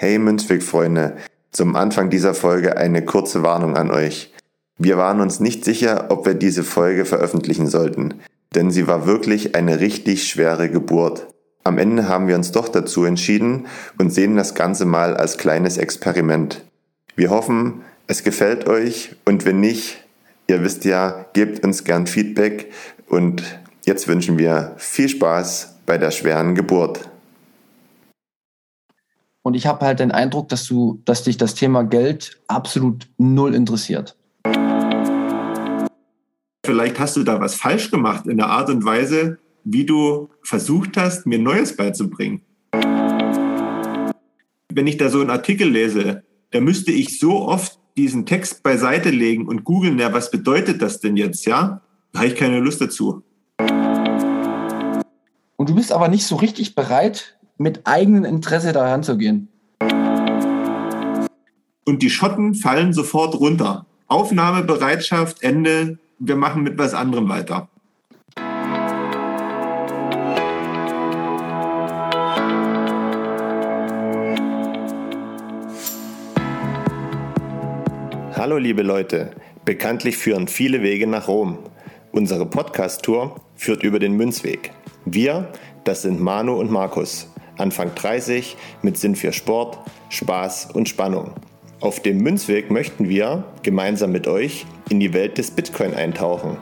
Hey Münzweg-Freunde, zum Anfang dieser Folge eine kurze Warnung an euch. Wir waren uns nicht sicher, ob wir diese Folge veröffentlichen sollten, denn sie war wirklich eine richtig schwere Geburt. Am Ende haben wir uns doch dazu entschieden und sehen das Ganze mal als kleines Experiment. Wir hoffen, es gefällt euch und wenn nicht, ihr wisst ja, gebt uns gern Feedback und jetzt wünschen wir viel Spaß bei der schweren Geburt. Und ich habe halt den Eindruck, dass du, dass dich das Thema Geld absolut null interessiert. Vielleicht hast du da was falsch gemacht in der Art und Weise, wie du versucht hast, mir Neues beizubringen. Wenn ich da so einen Artikel lese, da müsste ich so oft diesen Text beiseite legen und googeln, ja, was bedeutet das denn jetzt, ja? Da habe ich keine Lust dazu. Und du bist aber nicht so richtig bereit, mit eigenem Interesse da ranzugehen. Und die Schotten fallen sofort runter. Aufnahmebereitschaft, Ende, wir machen mit was anderem weiter. Hallo liebe Leute, bekanntlich führen viele Wege nach Rom. Unsere Podcast-Tour führt über den Münzweg. Wir, das sind Manu und Markus. Anfang 30, mit Sinn für Sport, Spaß und Spannung. Auf dem Münzweg möchten wir gemeinsam mit euch in die Welt des Bitcoin eintauchen,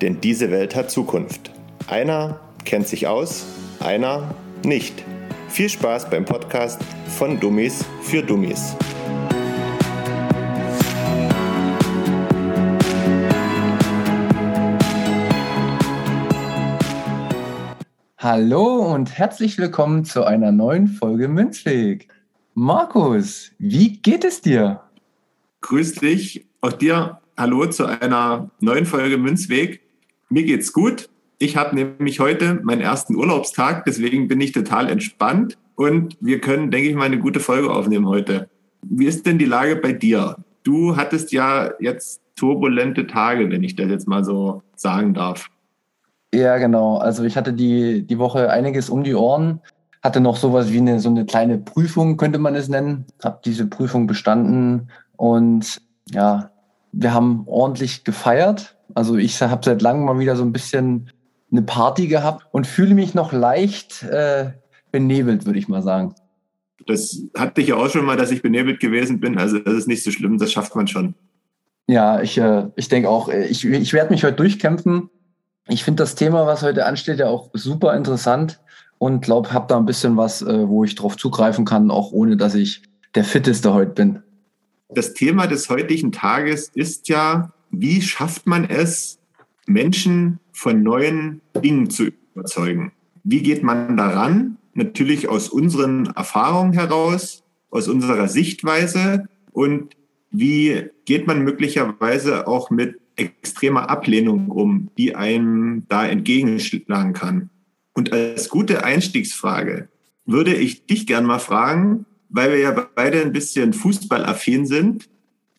denn diese Welt hat Zukunft. Einer kennt sich aus, einer nicht. Viel Spaß beim Podcast von Dummies für Dummies. Hallo und herzlich willkommen zu einer neuen Folge Münzweg. Markus, wie geht es dir? Grüß dich, auch dir. Hallo zu einer neuen Folge Münzweg. Mir geht's gut. Ich habe nämlich heute meinen ersten Urlaubstag, deswegen bin ich total entspannt und wir können, denke ich mal, eine gute Folge aufnehmen heute. Wie ist denn die Lage bei dir? Du hattest ja jetzt turbulente Tage, wenn ich das jetzt mal so sagen darf. Ja, genau. Also ich hatte die, die Woche einiges um die Ohren, hatte noch sowas wie eine, so eine kleine Prüfung, könnte man es nennen. Habe diese Prüfung bestanden und ja, wir haben ordentlich gefeiert. Also ich habe seit langem mal wieder so ein bisschen eine Party gehabt und fühle mich noch leicht äh, benebelt, würde ich mal sagen. Das hatte ich ja auch schon mal, dass ich benebelt gewesen bin. Also das ist nicht so schlimm, das schafft man schon. Ja, ich, äh, ich denke auch, äh, ich, ich werde mich heute durchkämpfen. Ich finde das Thema, was heute ansteht, ja auch super interessant und glaube, habe da ein bisschen was, äh, wo ich drauf zugreifen kann, auch ohne dass ich der Fitteste heute bin. Das Thema des heutigen Tages ist ja, wie schafft man es, Menschen von neuen Dingen zu überzeugen? Wie geht man daran? Natürlich aus unseren Erfahrungen heraus, aus unserer Sichtweise und wie geht man möglicherweise auch mit extremer Ablehnung um, die einem da entgegenschlagen kann. Und als gute Einstiegsfrage würde ich dich gern mal fragen, weil wir ja beide ein bisschen fußballaffin sind.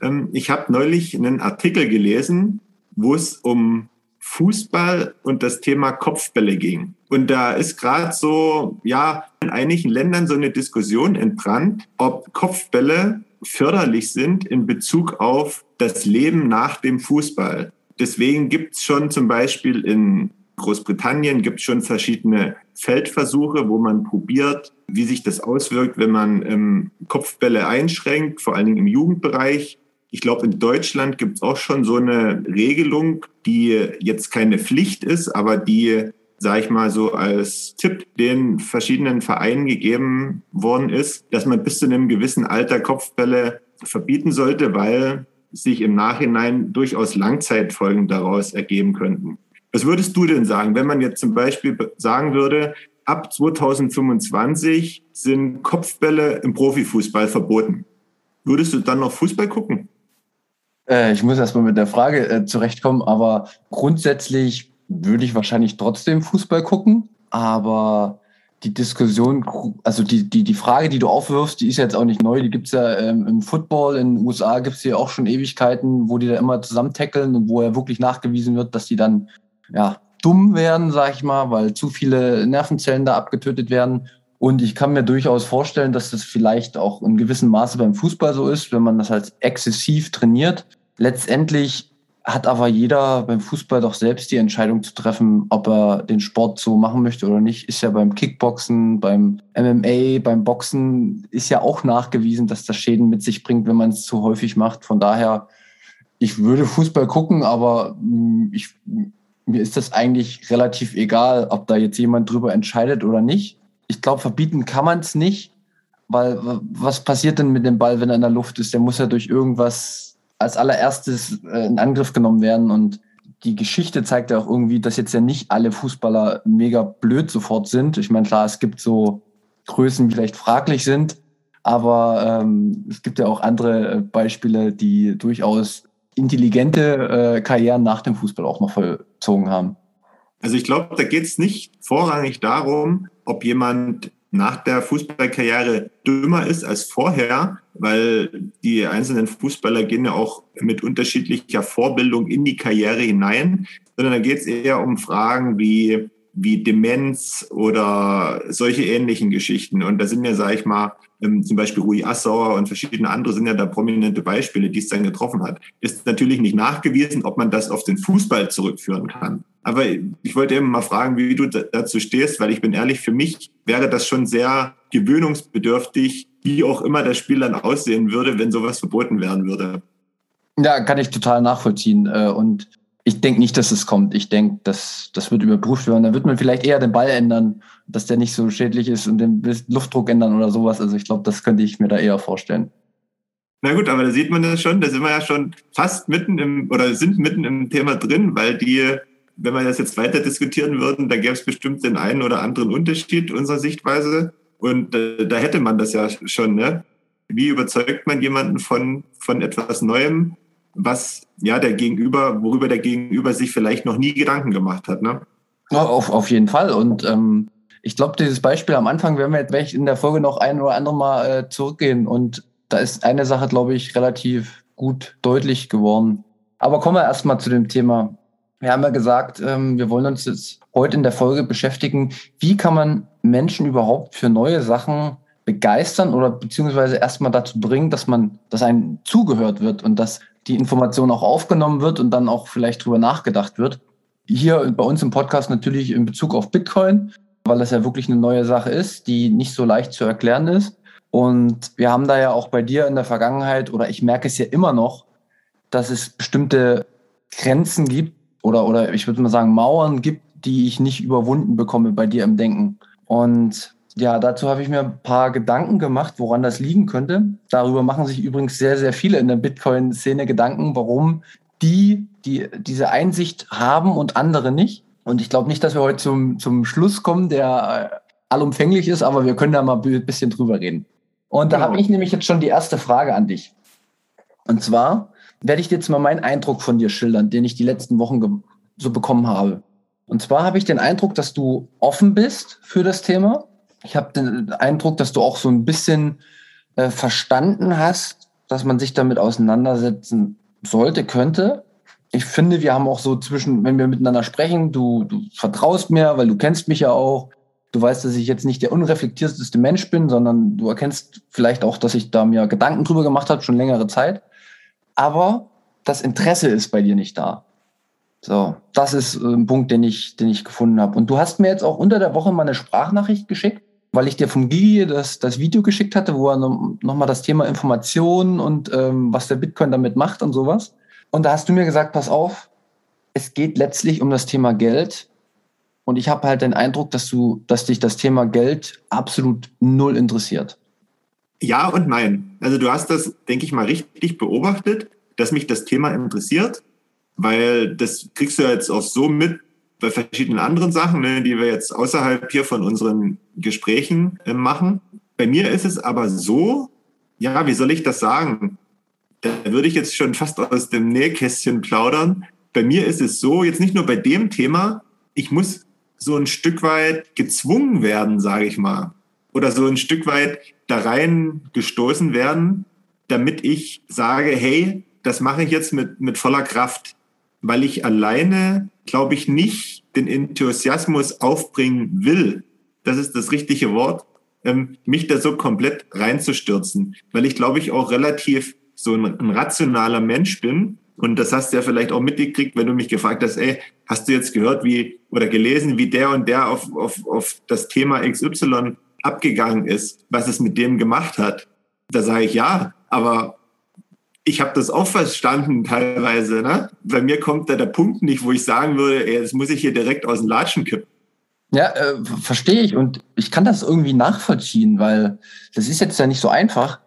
Ähm, ich habe neulich einen Artikel gelesen, wo es um Fußball und das Thema Kopfbälle ging. Und da ist gerade so, ja, in einigen Ländern so eine Diskussion entbrannt, ob Kopfbälle förderlich sind in Bezug auf das Leben nach dem Fußball. Deswegen gibt es schon zum Beispiel in Großbritannien gibt schon verschiedene Feldversuche, wo man probiert, wie sich das auswirkt, wenn man ähm, Kopfbälle einschränkt, vor allen Dingen im Jugendbereich. Ich glaube, in Deutschland gibt es auch schon so eine Regelung, die jetzt keine Pflicht ist, aber die, sage ich mal, so als Tipp den verschiedenen Vereinen gegeben worden ist, dass man bis zu einem gewissen Alter Kopfbälle verbieten sollte, weil sich im Nachhinein durchaus Langzeitfolgen daraus ergeben könnten. Was würdest du denn sagen, wenn man jetzt zum Beispiel sagen würde, ab 2025 sind Kopfbälle im Profifußball verboten? Würdest du dann noch Fußball gucken? Äh, ich muss erstmal mit der Frage äh, zurechtkommen, aber grundsätzlich würde ich wahrscheinlich trotzdem Fußball gucken, aber die Diskussion, also die, die, die Frage, die du aufwirfst, die ist jetzt auch nicht neu. Die gibt es ja ähm, im Football in den USA gibt es ja auch schon Ewigkeiten, wo die da immer zusammentackeln und wo ja wirklich nachgewiesen wird, dass die dann ja dumm werden, sag ich mal, weil zu viele Nervenzellen da abgetötet werden. Und ich kann mir durchaus vorstellen, dass das vielleicht auch in gewissem Maße beim Fußball so ist, wenn man das halt exzessiv trainiert. Letztendlich hat aber jeder beim Fußball doch selbst die Entscheidung zu treffen, ob er den Sport so machen möchte oder nicht. Ist ja beim Kickboxen, beim MMA, beim Boxen ist ja auch nachgewiesen, dass das Schäden mit sich bringt, wenn man es zu häufig macht. Von daher, ich würde Fußball gucken, aber hm, ich, mir ist das eigentlich relativ egal, ob da jetzt jemand drüber entscheidet oder nicht. Ich glaube, verbieten kann man es nicht, weil was passiert denn mit dem Ball, wenn er in der Luft ist? Der muss ja durch irgendwas als allererstes äh, in Angriff genommen werden. Und die Geschichte zeigt ja auch irgendwie, dass jetzt ja nicht alle Fußballer mega blöd sofort sind. Ich meine, klar, es gibt so Größen, die vielleicht fraglich sind, aber ähm, es gibt ja auch andere äh, Beispiele, die durchaus intelligente äh, Karrieren nach dem Fußball auch noch vollzogen haben. Also ich glaube, da geht es nicht vorrangig darum, ob jemand nach der Fußballkarriere dümmer ist als vorher, weil die einzelnen Fußballer gehen ja auch mit unterschiedlicher Vorbildung in die Karriere hinein, sondern da geht es eher um Fragen wie, wie Demenz oder solche ähnlichen Geschichten. Und da sind ja, sage ich mal, ähm, zum Beispiel Rui Assauer und verschiedene andere sind ja da prominente Beispiele, die es dann getroffen hat. Ist natürlich nicht nachgewiesen, ob man das auf den Fußball zurückführen kann. Aber ich wollte eben mal fragen, wie du dazu stehst, weil ich bin ehrlich, für mich wäre das schon sehr gewöhnungsbedürftig, wie auch immer das Spiel dann aussehen würde, wenn sowas verboten werden würde. Ja, kann ich total nachvollziehen. Äh, und ich denke nicht, dass es kommt. Ich denke, dass das wird überprüft werden. Da wird man vielleicht eher den Ball ändern, dass der nicht so schädlich ist und den Luftdruck ändern oder sowas. Also ich glaube, das könnte ich mir da eher vorstellen. Na gut, aber da sieht man das schon, da sind wir ja schon fast mitten im oder sind mitten im Thema drin, weil die wenn wir das jetzt weiter diskutieren würden, da gäbe es bestimmt den einen oder anderen Unterschied unserer Sichtweise. Und äh, da hätte man das ja schon. Ne? Wie überzeugt man jemanden von, von etwas Neuem, was ja der Gegenüber, worüber der Gegenüber sich vielleicht noch nie Gedanken gemacht hat? Ne? Auf, auf jeden Fall. Und ähm, ich glaube, dieses Beispiel am Anfang werden wir jetzt in der Folge noch ein oder andere Mal äh, zurückgehen. Und da ist eine Sache, glaube ich, relativ gut deutlich geworden. Aber kommen wir erstmal zu dem Thema wir haben ja gesagt, ähm, wir wollen uns jetzt heute in der Folge beschäftigen, wie kann man Menschen überhaupt für neue Sachen begeistern oder beziehungsweise erstmal dazu bringen, dass man, dass einem zugehört wird und dass die Information auch aufgenommen wird und dann auch vielleicht drüber nachgedacht wird. Hier bei uns im Podcast natürlich in Bezug auf Bitcoin, weil das ja wirklich eine neue Sache ist, die nicht so leicht zu erklären ist. Und wir haben da ja auch bei dir in der Vergangenheit, oder ich merke es ja immer noch, dass es bestimmte Grenzen gibt, oder, oder ich würde mal sagen, Mauern gibt, die ich nicht überwunden bekomme bei dir im Denken. Und ja, dazu habe ich mir ein paar Gedanken gemacht, woran das liegen könnte. Darüber machen sich übrigens sehr, sehr viele in der Bitcoin-Szene Gedanken, warum die, die diese Einsicht haben und andere nicht. Und ich glaube nicht, dass wir heute zum, zum Schluss kommen, der äh, allumfänglich ist, aber wir können da mal ein bisschen drüber reden. Und da habe ich nämlich jetzt schon die erste Frage an dich. Und zwar, werde ich dir jetzt mal meinen Eindruck von dir schildern, den ich die letzten Wochen so bekommen habe. Und zwar habe ich den Eindruck, dass du offen bist für das Thema. Ich habe den Eindruck, dass du auch so ein bisschen äh, verstanden hast, dass man sich damit auseinandersetzen sollte, könnte. Ich finde, wir haben auch so zwischen, wenn wir miteinander sprechen, du, du vertraust mir, weil du kennst mich ja auch. Du weißt, dass ich jetzt nicht der unreflektierteste Mensch bin, sondern du erkennst vielleicht auch, dass ich da mir Gedanken drüber gemacht habe, schon längere Zeit aber das Interesse ist bei dir nicht da. So, das ist äh, ein Punkt, den ich, den ich gefunden habe. Und du hast mir jetzt auch unter der Woche mal eine Sprachnachricht geschickt, weil ich dir vom Gigi das, das Video geschickt hatte, wo er nochmal das Thema Information und ähm, was der Bitcoin damit macht und sowas. Und da hast du mir gesagt, pass auf, es geht letztlich um das Thema Geld. Und ich habe halt den Eindruck, dass du, dass dich das Thema Geld absolut null interessiert. Ja und nein. Also du hast das, denke ich mal, richtig beobachtet, dass mich das Thema interessiert, weil das kriegst du jetzt auch so mit bei verschiedenen anderen Sachen, ne, die wir jetzt außerhalb hier von unseren Gesprächen äh, machen. Bei mir ist es aber so, ja, wie soll ich das sagen? Da würde ich jetzt schon fast aus dem Nähkästchen plaudern. Bei mir ist es so, jetzt nicht nur bei dem Thema, ich muss so ein Stück weit gezwungen werden, sage ich mal oder so ein Stück weit da rein gestoßen werden, damit ich sage, hey, das mache ich jetzt mit, mit voller Kraft, weil ich alleine, glaube ich, nicht den Enthusiasmus aufbringen will. Das ist das richtige Wort, ähm, mich da so komplett reinzustürzen, weil ich glaube ich auch relativ so ein, ein rationaler Mensch bin. Und das hast du ja vielleicht auch mitgekriegt, wenn du mich gefragt hast, ey, hast du jetzt gehört, wie oder gelesen, wie der und der auf, auf, auf das Thema XY abgegangen ist, was es mit dem gemacht hat? Da sage ich ja, aber ich habe das auch verstanden teilweise. Ne? Bei mir kommt da der Punkt nicht, wo ich sagen würde, ey, das muss ich hier direkt aus dem Latschen kippen. Ja, äh, verstehe ich und ich kann das irgendwie nachvollziehen, weil das ist jetzt ja nicht so einfach.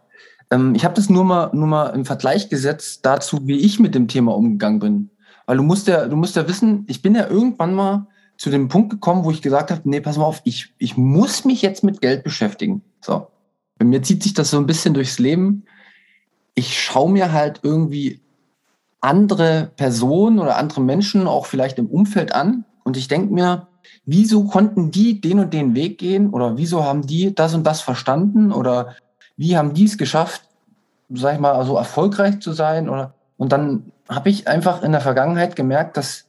Ähm, ich habe das nur mal, nur mal im Vergleich gesetzt dazu, wie ich mit dem Thema umgegangen bin. Weil du musst ja, du musst ja wissen, ich bin ja irgendwann mal zu dem Punkt gekommen, wo ich gesagt habe, nee, pass mal auf, ich, ich muss mich jetzt mit Geld beschäftigen. So. Bei mir zieht sich das so ein bisschen durchs Leben ich schaue mir halt irgendwie andere Personen oder andere Menschen auch vielleicht im Umfeld an und ich denke mir, wieso konnten die den und den Weg gehen oder wieso haben die das und das verstanden oder wie haben die es geschafft, sag ich mal, so erfolgreich zu sein oder und dann habe ich einfach in der Vergangenheit gemerkt, dass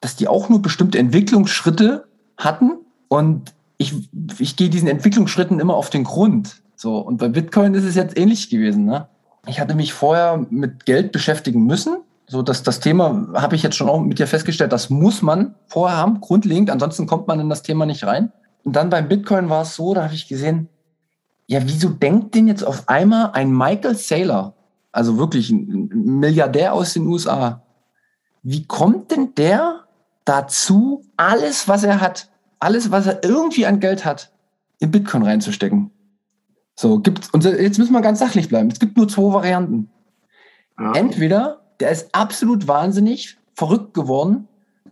dass die auch nur bestimmte Entwicklungsschritte hatten und ich, ich gehe diesen Entwicklungsschritten immer auf den Grund. So, und bei Bitcoin ist es jetzt ähnlich gewesen. Ne? Ich hatte mich vorher mit Geld beschäftigen müssen. So, dass das Thema habe ich jetzt schon auch mit dir festgestellt, das muss man vorher haben, grundlegend, ansonsten kommt man in das Thema nicht rein. Und dann beim Bitcoin war es so, da habe ich gesehen, ja, wieso denkt denn jetzt auf einmal ein Michael Saylor, also wirklich ein Milliardär aus den USA, wie kommt denn der dazu, alles, was er hat, alles, was er irgendwie an Geld hat, in Bitcoin reinzustecken? So, gibt's, und jetzt müssen wir ganz sachlich bleiben. Es gibt nur zwei Varianten. Ja. Entweder der ist absolut wahnsinnig, verrückt geworden,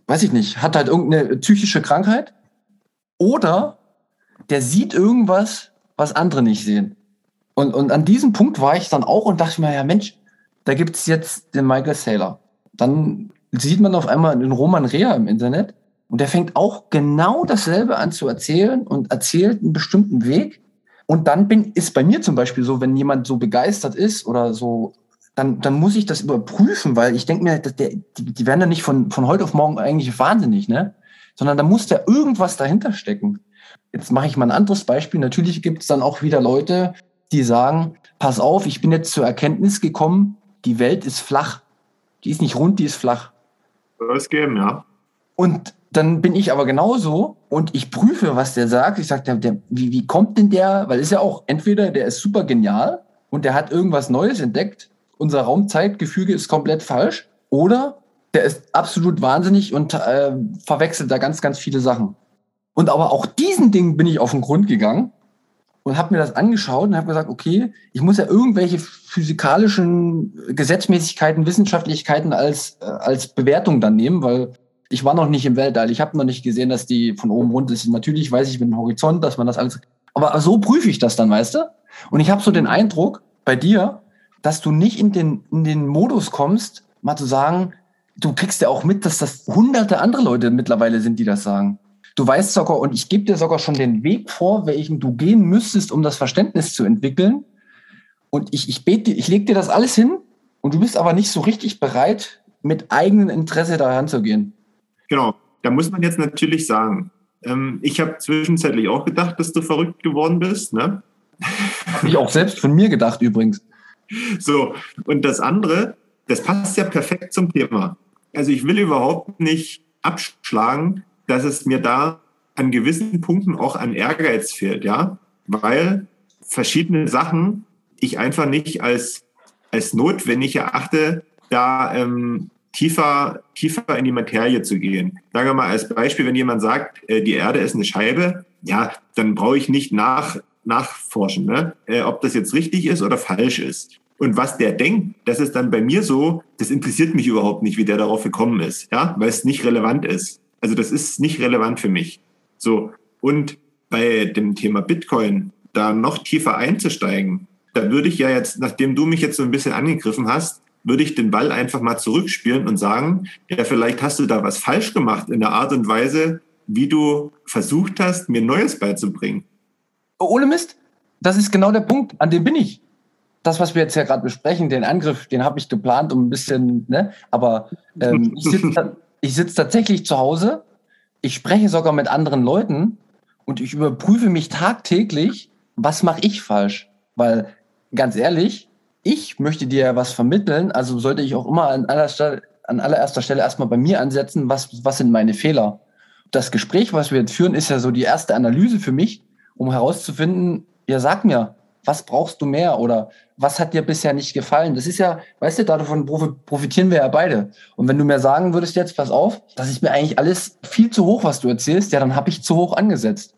weiß ich nicht, hat halt irgendeine psychische Krankheit, oder der sieht irgendwas, was andere nicht sehen. Und, und an diesem Punkt war ich dann auch und dachte mir, ja Mensch, da gibt es jetzt den Michael Saylor. Dann sieht man auf einmal den Roman Rea im Internet und der fängt auch genau dasselbe an zu erzählen und erzählt einen bestimmten Weg und dann bin, ist bei mir zum Beispiel so, wenn jemand so begeistert ist oder so, dann, dann muss ich das überprüfen, weil ich denke mir, der, die, die werden ja nicht von, von heute auf morgen eigentlich wahnsinnig, ne? Sondern da muss da irgendwas dahinter stecken. Jetzt mache ich mal ein anderes Beispiel. Natürlich gibt es dann auch wieder Leute, die sagen, pass auf, ich bin jetzt zur Erkenntnis gekommen, die Welt ist flach. Die ist nicht rund, die ist flach. Soll es geben, ja. Und dann bin ich aber genauso und ich prüfe, was der sagt. Ich sage, der, der, wie, wie kommt denn der? Weil ist ja auch entweder der ist super genial und der hat irgendwas Neues entdeckt. Unser Raumzeitgefüge ist komplett falsch. Oder der ist absolut wahnsinnig und äh, verwechselt da ganz, ganz viele Sachen. Und aber auch diesen Ding bin ich auf den Grund gegangen und habe mir das angeschaut und habe gesagt, okay, ich muss ja irgendwelche physikalischen Gesetzmäßigkeiten, Wissenschaftlichkeiten als, äh, als Bewertung dann nehmen, weil ich war noch nicht im Weltall. Ich habe noch nicht gesehen, dass die von oben rund ist. Natürlich weiß ich mit dem Horizont, dass man das alles. Aber so prüfe ich das dann, weißt du? Und ich habe so den Eindruck bei dir, dass du nicht in den, in den Modus kommst, mal zu sagen, du kriegst ja auch mit, dass das hunderte andere Leute mittlerweile sind, die das sagen. Du weißt sogar, und ich gebe dir sogar schon den Weg vor, welchen du gehen müsstest, um das Verständnis zu entwickeln. Und ich, ich bete, ich leg dir das alles hin und du bist aber nicht so richtig bereit, mit eigenem Interesse daran zu gehen. Genau, da muss man jetzt natürlich sagen, ähm, ich habe zwischenzeitlich auch gedacht, dass du verrückt geworden bist. Ne? Habe ich auch selbst von mir gedacht übrigens. So, und das andere, das passt ja perfekt zum Thema. Also ich will überhaupt nicht abschlagen, dass es mir da an gewissen Punkten auch an Ehrgeiz fehlt, ja, weil verschiedene Sachen ich einfach nicht als, als notwendig erachte, da ähm, tiefer, tiefer in die Materie zu gehen. Sagen wir mal als Beispiel, wenn jemand sagt, äh, die Erde ist eine Scheibe, ja, dann brauche ich nicht nach, nachforschen, ne? äh, ob das jetzt richtig ist oder falsch ist. Und was der denkt, das ist dann bei mir so, das interessiert mich überhaupt nicht, wie der darauf gekommen ist, ja, weil es nicht relevant ist. Also das ist nicht relevant für mich. So. Und bei dem Thema Bitcoin da noch tiefer einzusteigen, da würde ich ja jetzt, nachdem du mich jetzt so ein bisschen angegriffen hast, würde ich den Ball einfach mal zurückspielen und sagen, ja, vielleicht hast du da was falsch gemacht in der Art und Weise, wie du versucht hast, mir Neues beizubringen. Ohne Mist, das ist genau der Punkt, an dem bin ich. Das, was wir jetzt ja gerade besprechen, den Angriff, den habe ich geplant, um ein bisschen, ne? Aber ähm, ich sitze sitz tatsächlich zu Hause, ich spreche sogar mit anderen Leuten und ich überprüfe mich tagtäglich, was mache ich falsch? Weil ganz ehrlich, ich möchte dir was vermitteln, also sollte ich auch immer an, aller Stelle, an allererster Stelle erstmal bei mir ansetzen, was, was sind meine Fehler. Das Gespräch, was wir jetzt führen, ist ja so die erste Analyse für mich, um herauszufinden, ja, sag mir, was brauchst du mehr oder was hat dir bisher nicht gefallen? Das ist ja, weißt du, davon profitieren wir ja beide. Und wenn du mir sagen würdest jetzt, pass auf, das ist mir eigentlich alles viel zu hoch, was du erzählst, ja, dann habe ich zu hoch angesetzt.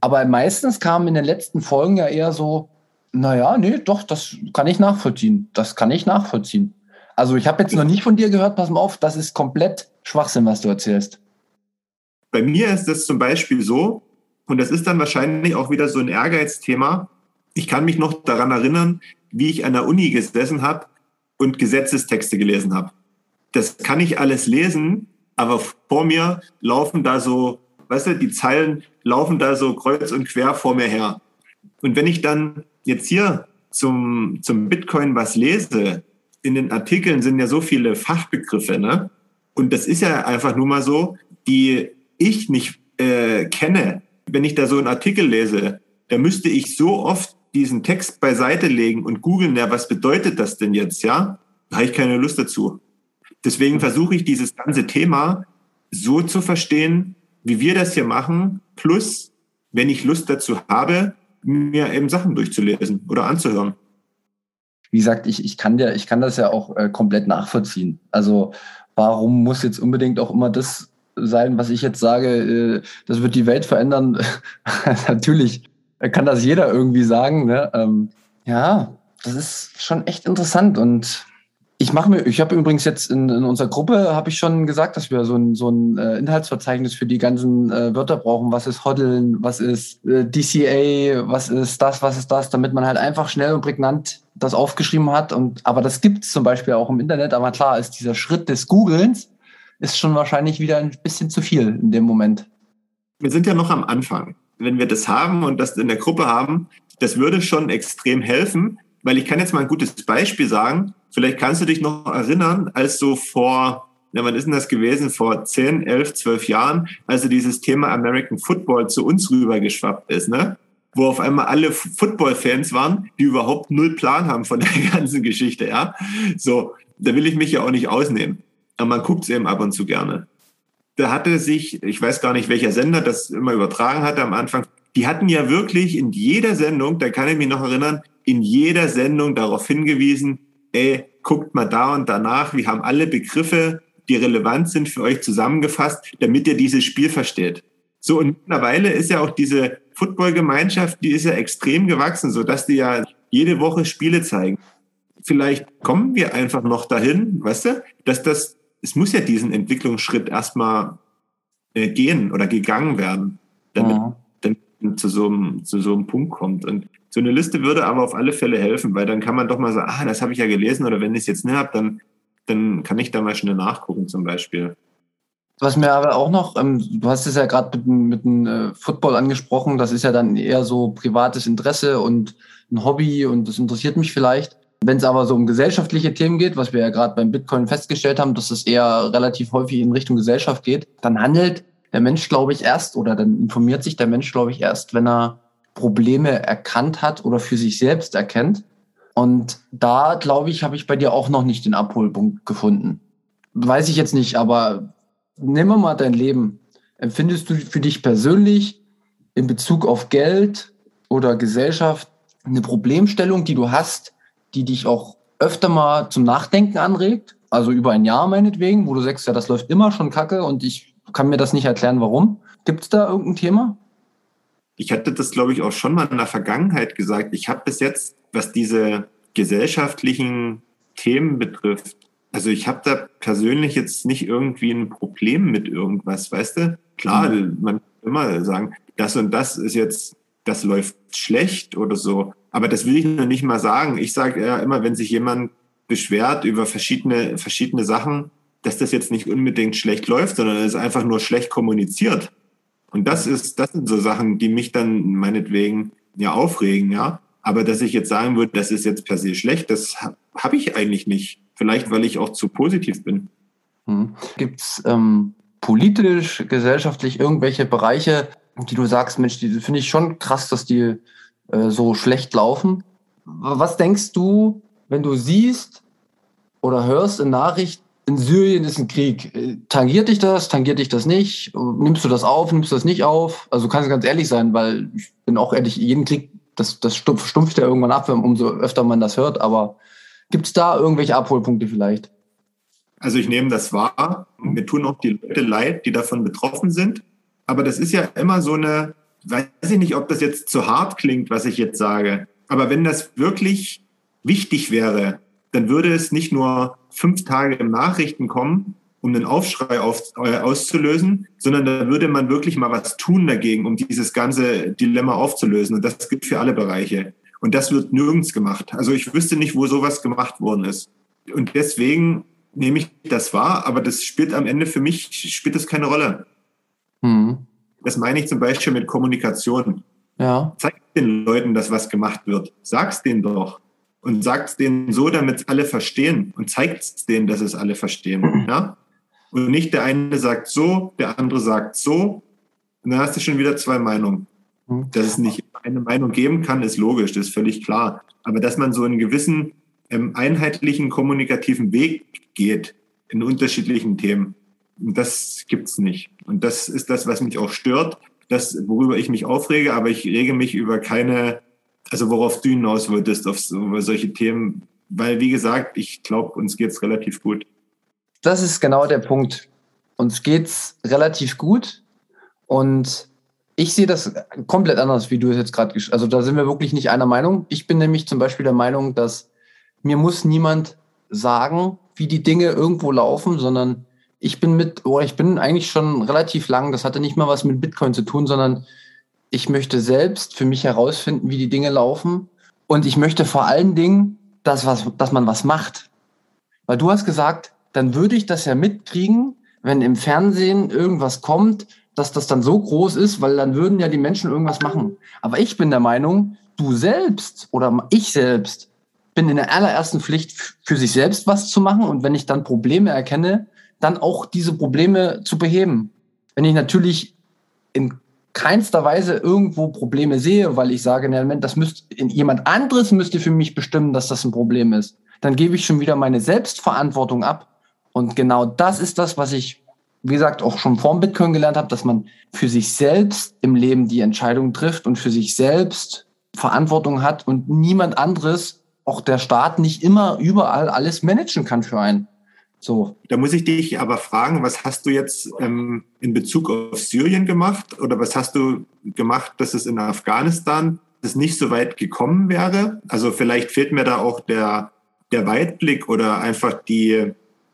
Aber meistens kam in den letzten Folgen ja eher so, naja, nee, doch, das kann ich nachvollziehen. Das kann ich nachvollziehen. Also ich habe jetzt noch nicht von dir gehört, pass mal auf, das ist komplett Schwachsinn, was du erzählst. Bei mir ist das zum Beispiel so, und das ist dann wahrscheinlich auch wieder so ein Ehrgeizthema. Ich kann mich noch daran erinnern, wie ich an der Uni gesessen habe und Gesetzestexte gelesen habe. Das kann ich alles lesen, aber vor mir laufen da so, weißt du, die Zeilen laufen da so kreuz und quer vor mir her. Und wenn ich dann jetzt hier zum, zum Bitcoin was lese, in den Artikeln sind ja so viele Fachbegriffe, ne? Und das ist ja einfach nur mal so, die ich nicht äh, kenne. Wenn ich da so einen Artikel lese, da müsste ich so oft diesen Text beiseite legen und googeln, ja, was bedeutet das denn jetzt, ja? Da habe ich keine Lust dazu. Deswegen versuche ich dieses ganze Thema so zu verstehen, wie wir das hier machen, plus, wenn ich Lust dazu habe, mir eben Sachen durchzulesen oder anzuhören. Wie gesagt, ich, ich, kann, der, ich kann das ja auch äh, komplett nachvollziehen. Also warum muss jetzt unbedingt auch immer das sein, was ich jetzt sage, äh, das wird die Welt verändern? Natürlich kann das jeder irgendwie sagen. Ne? Ähm, ja, das ist schon echt interessant und ich mache mir, ich habe übrigens jetzt in, in unserer Gruppe habe ich schon gesagt, dass wir so ein, so ein äh, Inhaltsverzeichnis für die ganzen äh, Wörter brauchen. Was ist Hoddeln? Was ist äh, DCA? Was ist das? Was ist das? Damit man halt einfach schnell und prägnant das aufgeschrieben hat. Und aber das gibt's zum Beispiel auch im Internet. Aber klar ist dieser Schritt des Googlens ist schon wahrscheinlich wieder ein bisschen zu viel in dem Moment. Wir sind ja noch am Anfang. Wenn wir das haben und das in der Gruppe haben, das würde schon extrem helfen, weil ich kann jetzt mal ein gutes Beispiel sagen Vielleicht kannst du dich noch erinnern, als so vor, na, wann ist denn das gewesen? Vor 10, 11, 12 Jahren, also dieses Thema American Football zu uns rübergeschwappt ist, ne? Wo auf einmal alle Football-Fans waren, die überhaupt null Plan haben von der ganzen Geschichte, ja? So, da will ich mich ja auch nicht ausnehmen. Aber man guckt es eben ab und zu gerne. Da hatte sich, ich weiß gar nicht, welcher Sender das immer übertragen hatte am Anfang, die hatten ja wirklich in jeder Sendung, da kann ich mich noch erinnern, in jeder Sendung darauf hingewiesen, ey, guckt mal da und danach, wir haben alle Begriffe, die relevant sind für euch zusammengefasst, damit ihr dieses Spiel versteht. So, und mittlerweile ist ja auch diese Football-Gemeinschaft, die ist ja extrem gewachsen, so dass die ja jede Woche Spiele zeigen. Vielleicht kommen wir einfach noch dahin, weißt du, dass das, es muss ja diesen Entwicklungsschritt erstmal äh, gehen oder gegangen werden, damit, ja. damit zu so, einem, zu so einem Punkt kommt. Und so eine Liste würde aber auf alle Fälle helfen, weil dann kann man doch mal sagen, ah, das habe ich ja gelesen oder wenn ich es jetzt nicht habe, dann, dann kann ich da mal schnell nachgucken zum Beispiel. Was mir aber auch noch, ähm, du hast es ja gerade mit, mit dem äh, Football angesprochen, das ist ja dann eher so privates Interesse und ein Hobby und das interessiert mich vielleicht. Wenn es aber so um gesellschaftliche Themen geht, was wir ja gerade beim Bitcoin festgestellt haben, dass es eher relativ häufig in Richtung Gesellschaft geht, dann handelt der Mensch, glaube ich, erst oder dann informiert sich der Mensch, glaube ich, erst, wenn er Probleme erkannt hat oder für sich selbst erkennt. Und da, glaube ich, habe ich bei dir auch noch nicht den Abholpunkt gefunden. Weiß ich jetzt nicht, aber nimm mal dein Leben. Empfindest du für dich persönlich in Bezug auf Geld oder Gesellschaft eine Problemstellung, die du hast, die dich auch öfter mal zum Nachdenken anregt? Also über ein Jahr meinetwegen, wo du sagst, ja, das läuft immer schon kacke und ich kann mir das nicht erklären, warum. Gibt es da irgendein Thema? Ich hatte das, glaube ich, auch schon mal in der Vergangenheit gesagt. Ich habe bis jetzt, was diese gesellschaftlichen Themen betrifft, also ich habe da persönlich jetzt nicht irgendwie ein Problem mit irgendwas, weißt du? Klar, mhm. man kann immer sagen, das und das ist jetzt, das läuft schlecht oder so. Aber das will ich noch nicht mal sagen. Ich sage ja immer, wenn sich jemand beschwert über verschiedene, verschiedene Sachen, dass das jetzt nicht unbedingt schlecht läuft, sondern es ist einfach nur schlecht kommuniziert. Und das ist, das sind so Sachen, die mich dann meinetwegen ja aufregen, ja. Aber dass ich jetzt sagen würde, das ist jetzt per se schlecht, das habe ich eigentlich nicht. Vielleicht, weil ich auch zu positiv bin. Hm. Gibt es ähm, politisch, gesellschaftlich irgendwelche Bereiche, die du sagst, Mensch, die finde ich schon krass, dass die äh, so schlecht laufen. Was denkst du, wenn du siehst oder hörst in Nachrichten, in Syrien ist ein Krieg. Äh, tangiert dich das? Tangiert dich das nicht? Nimmst du das auf? Nimmst du das nicht auf? Also kannst du ganz ehrlich sein, weil ich bin auch ehrlich, jeden Krieg, das, das stumpft ja irgendwann ab, umso öfter man das hört. Aber gibt es da irgendwelche Abholpunkte vielleicht? Also ich nehme das wahr. Mir tun auch die Leute leid, die davon betroffen sind. Aber das ist ja immer so eine, weiß ich nicht, ob das jetzt zu hart klingt, was ich jetzt sage. Aber wenn das wirklich wichtig wäre, dann würde es nicht nur fünf Tage Nachrichten kommen, um den Aufschrei auf, äh, auszulösen, sondern da würde man wirklich mal was tun dagegen, um dieses ganze Dilemma aufzulösen. Und das gilt für alle Bereiche. Und das wird nirgends gemacht. Also ich wüsste nicht, wo sowas gemacht worden ist. Und deswegen nehme ich das wahr, aber das spielt am Ende für mich, spielt das keine Rolle. Mhm. Das meine ich zum Beispiel mit Kommunikation. Ja. Zeig den Leuten, dass was gemacht wird. Sag's denen doch und sagt es denen so, damit es alle verstehen und zeigt es denen, dass es alle verstehen. Ja? Und nicht der eine sagt so, der andere sagt so. Und dann hast du schon wieder zwei Meinungen. Mhm. Dass es nicht eine Meinung geben kann, ist logisch, das ist völlig klar. Aber dass man so einen gewissen ähm, einheitlichen kommunikativen Weg geht in unterschiedlichen Themen, das gibt es nicht. Und das ist das, was mich auch stört, das, worüber ich mich aufrege, aber ich rege mich über keine also worauf du hinaus wolltest, auf so, solche Themen, weil wie gesagt, ich glaube, uns geht es relativ gut. Das ist genau der Punkt. Uns geht es relativ gut und ich sehe das komplett anders, wie du es jetzt gerade, also da sind wir wirklich nicht einer Meinung. Ich bin nämlich zum Beispiel der Meinung, dass mir muss niemand sagen, wie die Dinge irgendwo laufen, sondern ich bin mit, oh, ich bin eigentlich schon relativ lang, das hatte nicht mal was mit Bitcoin zu tun, sondern ich möchte selbst für mich herausfinden, wie die Dinge laufen. Und ich möchte vor allen Dingen, dass, was, dass man was macht. Weil du hast gesagt, dann würde ich das ja mitkriegen, wenn im Fernsehen irgendwas kommt, dass das dann so groß ist, weil dann würden ja die Menschen irgendwas machen. Aber ich bin der Meinung, du selbst oder ich selbst bin in der allerersten Pflicht, für sich selbst was zu machen und wenn ich dann Probleme erkenne, dann auch diese Probleme zu beheben. Wenn ich natürlich in keinster Weise irgendwo Probleme sehe, weil ich sage, Moment, das müsste, jemand anderes müsste für mich bestimmen, dass das ein Problem ist, dann gebe ich schon wieder meine Selbstverantwortung ab. Und genau das ist das, was ich, wie gesagt, auch schon vor dem Bitcoin gelernt habe, dass man für sich selbst im Leben die Entscheidung trifft und für sich selbst Verantwortung hat und niemand anderes, auch der Staat, nicht immer überall alles managen kann für einen. So. Da muss ich dich aber fragen, was hast du jetzt ähm, in Bezug auf Syrien gemacht oder was hast du gemacht, dass es in Afghanistan das nicht so weit gekommen wäre? Also vielleicht fehlt mir da auch der, der Weitblick oder einfach die,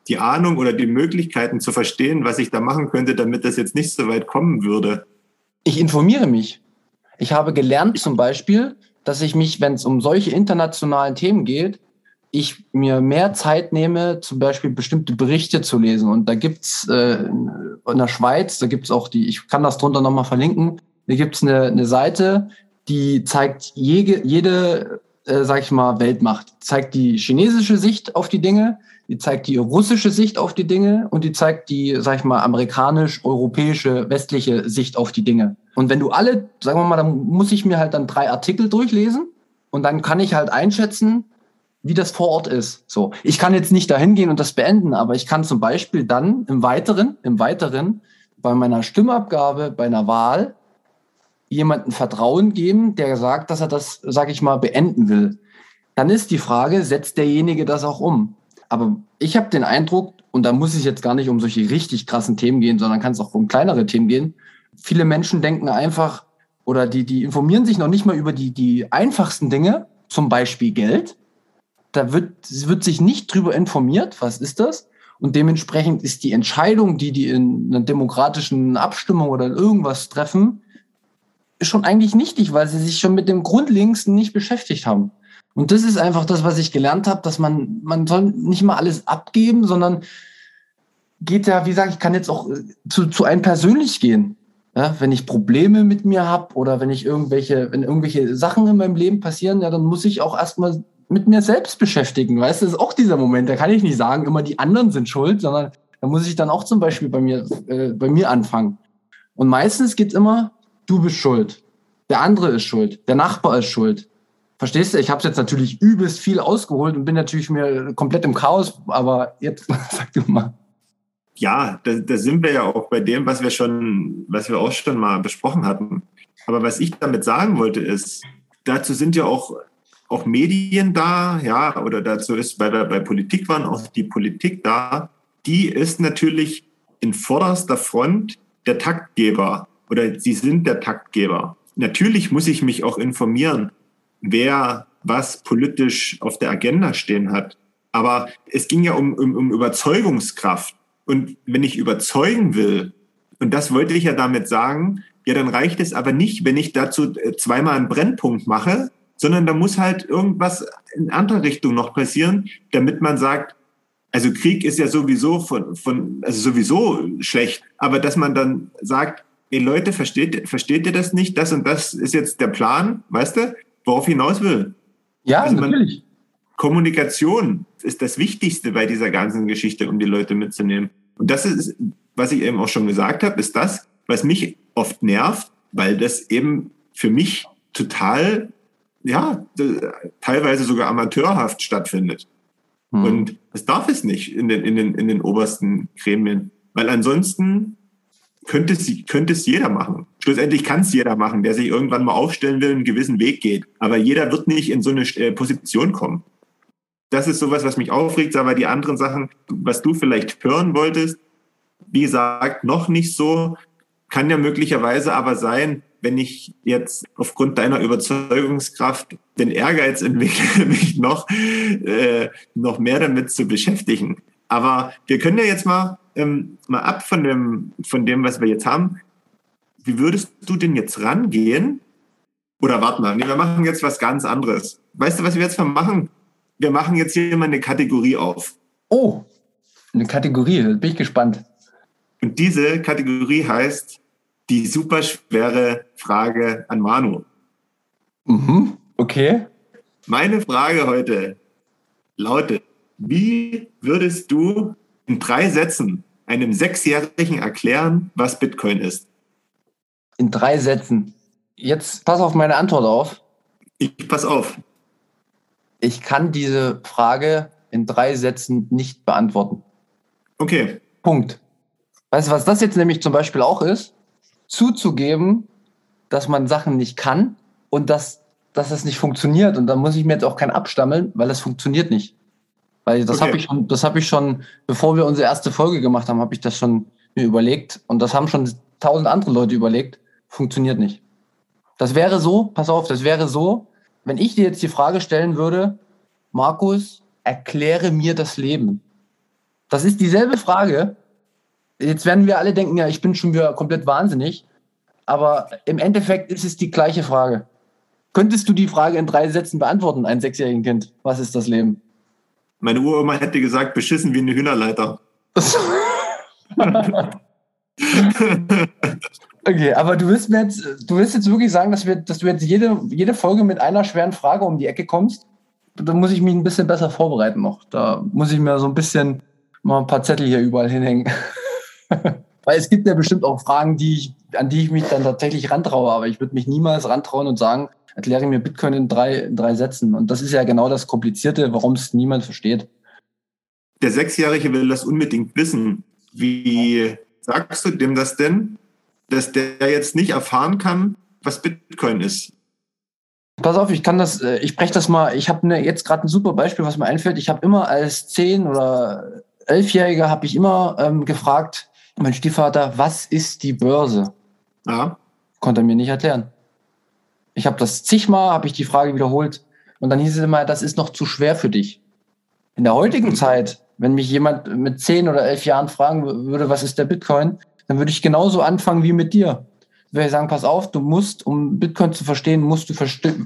die Ahnung oder die Möglichkeiten zu verstehen, was ich da machen könnte, damit das jetzt nicht so weit kommen würde. Ich informiere mich. Ich habe gelernt zum Beispiel, dass ich mich, wenn es um solche internationalen Themen geht, ich mir mehr Zeit nehme, zum Beispiel bestimmte Berichte zu lesen. Und da gibt's äh, in der Schweiz, da gibt's auch die, ich kann das drunter nochmal verlinken, da gibt's eine, eine Seite, die zeigt jede, jede äh, sag ich mal, Weltmacht. Die zeigt die chinesische Sicht auf die Dinge, die zeigt die russische Sicht auf die Dinge und die zeigt die, sag ich mal, amerikanisch-europäische, westliche Sicht auf die Dinge. Und wenn du alle, sagen wir mal, dann muss ich mir halt dann drei Artikel durchlesen und dann kann ich halt einschätzen, wie das vor Ort ist. So, ich kann jetzt nicht dahin gehen und das beenden, aber ich kann zum Beispiel dann im Weiteren, im Weiteren bei meiner Stimmabgabe, bei einer Wahl jemanden Vertrauen geben, der sagt, dass er das, sag ich mal, beenden will. Dann ist die Frage, setzt derjenige das auch um? Aber ich habe den Eindruck, und da muss es jetzt gar nicht um solche richtig krassen Themen gehen, sondern kann es auch um kleinere Themen gehen. Viele Menschen denken einfach, oder die, die informieren sich noch nicht mal über die, die einfachsten Dinge, zum Beispiel Geld, da wird, wird sich nicht drüber informiert, was ist das? Und dementsprechend ist die Entscheidung, die die in einer demokratischen Abstimmung oder irgendwas treffen, schon eigentlich nichtig, weil sie sich schon mit dem Grundlegendsten nicht beschäftigt haben. Und das ist einfach das, was ich gelernt habe, dass man, man soll nicht mal alles abgeben, sondern geht ja, wie gesagt, ich kann jetzt auch äh, zu, zu einem persönlich gehen. Ja, wenn ich Probleme mit mir habe oder wenn ich irgendwelche, wenn irgendwelche Sachen in meinem Leben passieren, ja, dann muss ich auch erstmal mit mir selbst beschäftigen. Weißt du, das ist auch dieser Moment. Da kann ich nicht sagen, immer die anderen sind schuld, sondern da muss ich dann auch zum Beispiel bei mir, äh, bei mir anfangen. Und meistens geht's immer, du bist schuld. Der andere ist schuld. Der Nachbar ist schuld. Verstehst du? Ich habe jetzt natürlich übelst viel ausgeholt und bin natürlich mir komplett im Chaos, aber jetzt sag du mal. Ja, da, da sind wir ja auch bei dem, was wir schon, was wir auch schon mal besprochen hatten. Aber was ich damit sagen wollte, ist, dazu sind ja auch, auch Medien da, ja, oder dazu ist bei, der, bei Politik waren auch die Politik da. Die ist natürlich in vorderster Front der Taktgeber oder sie sind der Taktgeber. Natürlich muss ich mich auch informieren, wer was politisch auf der Agenda stehen hat. Aber es ging ja um, um, um Überzeugungskraft. Und wenn ich überzeugen will, und das wollte ich ja damit sagen, ja, dann reicht es aber nicht, wenn ich dazu äh, zweimal einen Brennpunkt mache, sondern da muss halt irgendwas in andere Richtung noch passieren, damit man sagt, also Krieg ist ja sowieso von, von also sowieso schlecht, aber dass man dann sagt, ey Leute, versteht, versteht ihr das nicht? Das und das ist jetzt der Plan, weißt du, worauf hinaus will. Ja, also natürlich. Kommunikation ist das Wichtigste bei dieser ganzen Geschichte, um die Leute mitzunehmen. Und das ist, was ich eben auch schon gesagt habe, ist das, was mich oft nervt, weil das eben für mich total, ja, teilweise sogar amateurhaft stattfindet. Hm. Und das darf es nicht in den, in, den, in den obersten Gremien, weil ansonsten könnte es, könnte es jeder machen. Schlussendlich kann es jeder machen, der sich irgendwann mal aufstellen will, einen gewissen Weg geht. Aber jeder wird nicht in so eine äh, Position kommen. Das ist sowas, was mich aufregt, aber die anderen Sachen, was du vielleicht hören wolltest, wie gesagt, noch nicht so. Kann ja möglicherweise aber sein, wenn ich jetzt aufgrund deiner Überzeugungskraft den Ehrgeiz entwickle, mich noch, äh, noch mehr damit zu beschäftigen. Aber wir können ja jetzt mal, ähm, mal ab von dem, von dem, was wir jetzt haben. Wie würdest du denn jetzt rangehen? Oder warte mal, nee, wir machen jetzt was ganz anderes. Weißt du, was wir jetzt mal machen? Wir machen jetzt hier mal eine Kategorie auf. Oh, eine Kategorie, bin ich gespannt. Und diese Kategorie heißt die superschwere Frage an Manu. Mhm, okay. Meine Frage heute lautet, wie würdest du in drei Sätzen einem Sechsjährigen erklären, was Bitcoin ist? In drei Sätzen. Jetzt pass auf meine Antwort auf. Ich pass auf. Ich kann diese Frage in drei Sätzen nicht beantworten. Okay. Punkt. Weißt du, was das jetzt nämlich zum Beispiel auch ist? Zuzugeben, dass man Sachen nicht kann und dass, dass es nicht funktioniert. Und da muss ich mir jetzt auch kein abstammeln, weil es funktioniert nicht. Weil das okay. habe ich schon, das habe ich schon, bevor wir unsere erste Folge gemacht haben, habe ich das schon mir überlegt. Und das haben schon tausend andere Leute überlegt. Funktioniert nicht. Das wäre so, pass auf, das wäre so, wenn ich dir jetzt die Frage stellen würde, Markus, erkläre mir das Leben. Das ist dieselbe Frage. Jetzt werden wir alle denken, ja, ich bin schon wieder komplett wahnsinnig. Aber im Endeffekt ist es die gleiche Frage. Könntest du die Frage in drei Sätzen beantworten, ein sechsjährigen Kind? Was ist das Leben? Meine Uroma hätte gesagt, beschissen wie eine Hühnerleiter. okay, aber du willst mir jetzt, du willst jetzt wirklich sagen, dass, wir, dass du jetzt jede, jede Folge mit einer schweren Frage um die Ecke kommst? Da muss ich mich ein bisschen besser vorbereiten noch. Da muss ich mir so ein bisschen mal ein paar Zettel hier überall hinhängen. Weil es gibt ja bestimmt auch Fragen, die ich, an die ich mich dann tatsächlich rantraue, aber ich würde mich niemals rantrauen und sagen, erkläre mir Bitcoin in drei, in drei Sätzen. Und das ist ja genau das Komplizierte, warum es niemand versteht. Der Sechsjährige will das unbedingt wissen. Wie sagst du dem das denn, dass der jetzt nicht erfahren kann, was Bitcoin ist? Pass auf, ich kann das, äh, ich breche das mal. Ich habe ne, jetzt gerade ein super Beispiel, was mir einfällt. Ich habe immer als zehn oder elfjähriger habe ich immer ähm, gefragt, mein Stiefvater, was ist die Börse? Ja. Konnte er mir nicht erklären. Ich habe das zigmal, habe ich die Frage wiederholt und dann hieß es immer, das ist noch zu schwer für dich. In der heutigen mhm. Zeit, wenn mich jemand mit zehn oder elf Jahren fragen würde, was ist der Bitcoin, dann würde ich genauso anfangen wie mit dir. Ich würde sagen, pass auf, du musst, um Bitcoin zu verstehen, musst du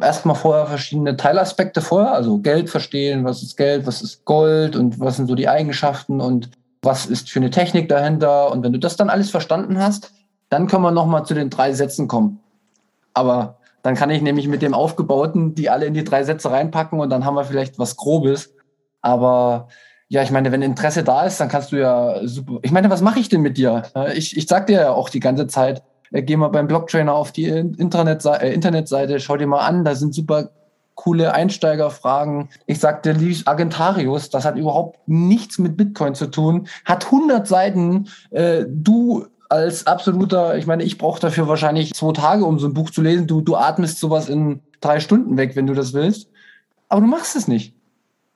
erstmal vorher verschiedene Teilaspekte vorher, also Geld verstehen, was ist Geld, was ist Gold und was sind so die Eigenschaften und was ist für eine Technik dahinter. Und wenn du das dann alles verstanden hast, dann können wir nochmal zu den drei Sätzen kommen. Aber dann kann ich nämlich mit dem Aufgebauten die alle in die drei Sätze reinpacken und dann haben wir vielleicht was Grobes. Aber ja, ich meine, wenn Interesse da ist, dann kannst du ja super. Ich meine, was mache ich denn mit dir? Ich, ich sag dir ja auch die ganze Zeit, äh, geh mal beim Blocktrainer auf die Internetseite, äh, Internetseite, schau dir mal an, da sind super coole Einsteigerfragen. Ich sagte, liebes Agentarius, das hat überhaupt nichts mit Bitcoin zu tun, hat 100 Seiten. Äh, du als absoluter, ich meine, ich brauche dafür wahrscheinlich zwei Tage, um so ein Buch zu lesen. Du, du atmest sowas in drei Stunden weg, wenn du das willst. Aber du machst es nicht.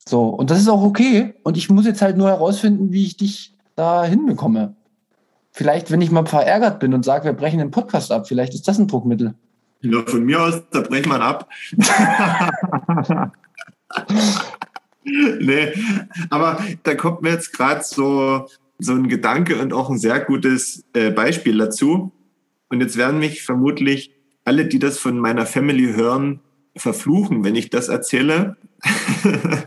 So, und das ist auch okay. Und ich muss jetzt halt nur herausfinden, wie ich dich da hinbekomme. Vielleicht, wenn ich mal verärgert bin und sage, wir brechen den Podcast ab, vielleicht ist das ein Druckmittel. Ja, von mir aus, da brechen wir ab. nee, aber da kommt mir jetzt gerade so, so ein Gedanke und auch ein sehr gutes äh, Beispiel dazu. Und jetzt werden mich vermutlich alle, die das von meiner Family hören, verfluchen, wenn ich das erzähle.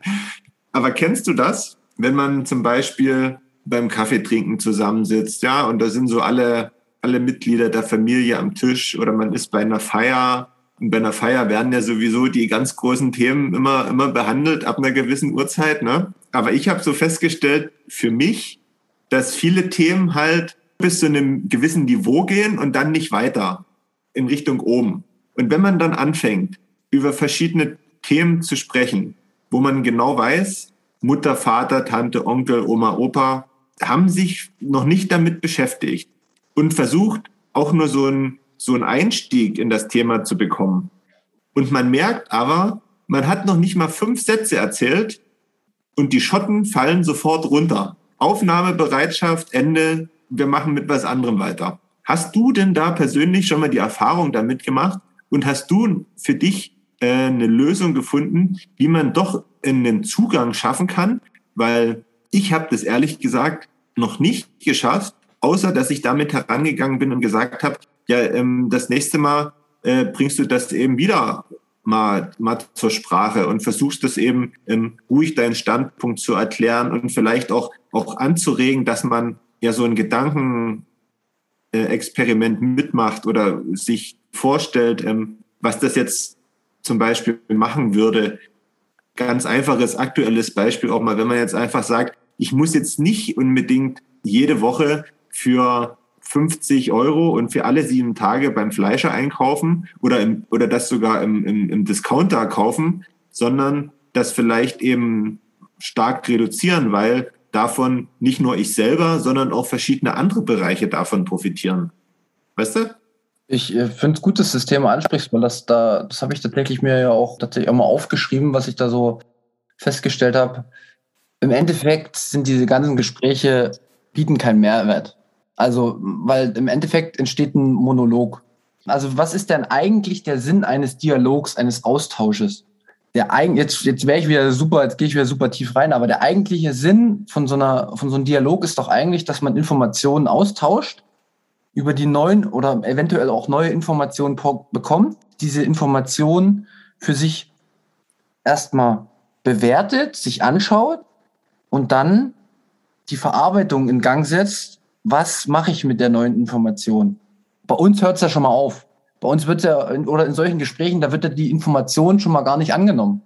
Aber kennst du das, wenn man zum Beispiel beim Kaffeetrinken zusammensitzt, ja, und da sind so alle, alle Mitglieder der Familie am Tisch oder man ist bei einer Feier und bei einer Feier werden ja sowieso die ganz großen Themen immer, immer behandelt ab einer gewissen Uhrzeit, ne? Aber ich habe so festgestellt, für mich, dass viele Themen halt bis zu einem gewissen Niveau gehen und dann nicht weiter in Richtung oben. Und wenn man dann anfängt, über verschiedene Themen zu sprechen, wo man genau weiß, Mutter, Vater, Tante, Onkel, Oma, Opa haben sich noch nicht damit beschäftigt und versucht auch nur so einen so einen Einstieg in das Thema zu bekommen. Und man merkt aber, man hat noch nicht mal fünf Sätze erzählt und die Schotten fallen sofort runter. Aufnahmebereitschaft, Ende, wir machen mit was anderem weiter. Hast du denn da persönlich schon mal die Erfahrung damit gemacht und hast du für dich äh, eine Lösung gefunden, wie man doch einen Zugang schaffen kann, weil ich habe das ehrlich gesagt noch nicht geschafft, außer dass ich damit herangegangen bin und gesagt habe, ja, ähm, das nächste Mal äh, bringst du das eben wieder mal, mal zur Sprache und versuchst das eben ähm, ruhig deinen Standpunkt zu erklären und vielleicht auch, auch anzuregen, dass man ja so ein Gedankenexperiment äh, mitmacht oder sich vorstellt, ähm, was das jetzt zum Beispiel machen würde. Ganz einfaches aktuelles Beispiel auch mal, wenn man jetzt einfach sagt, ich muss jetzt nicht unbedingt jede Woche für 50 Euro und für alle sieben Tage beim Fleischer einkaufen oder, im, oder das sogar im, im, im Discounter kaufen, sondern das vielleicht eben stark reduzieren, weil davon nicht nur ich selber, sondern auch verschiedene andere Bereiche davon profitieren. Weißt du? Ich äh, finde es gut, dass das Thema ansprichst, weil das da, das habe ich tatsächlich mir ja auch tatsächlich auch mal aufgeschrieben, was ich da so festgestellt habe. Im Endeffekt sind diese ganzen Gespräche bieten keinen Mehrwert. Also, weil im Endeffekt entsteht ein Monolog. Also, was ist denn eigentlich der Sinn eines Dialogs, eines Austausches? Der eigen, jetzt, jetzt wäre ich wieder super, jetzt gehe ich wieder super tief rein, aber der eigentliche Sinn von so einer, von so einem Dialog ist doch eigentlich, dass man Informationen austauscht über die neuen oder eventuell auch neue Informationen bekommt, diese Informationen für sich erstmal bewertet, sich anschaut und dann die Verarbeitung in Gang setzt. Was mache ich mit der neuen Information? Bei uns hört es ja schon mal auf. Bei uns wird ja, oder in solchen Gesprächen, da wird ja die Information schon mal gar nicht angenommen,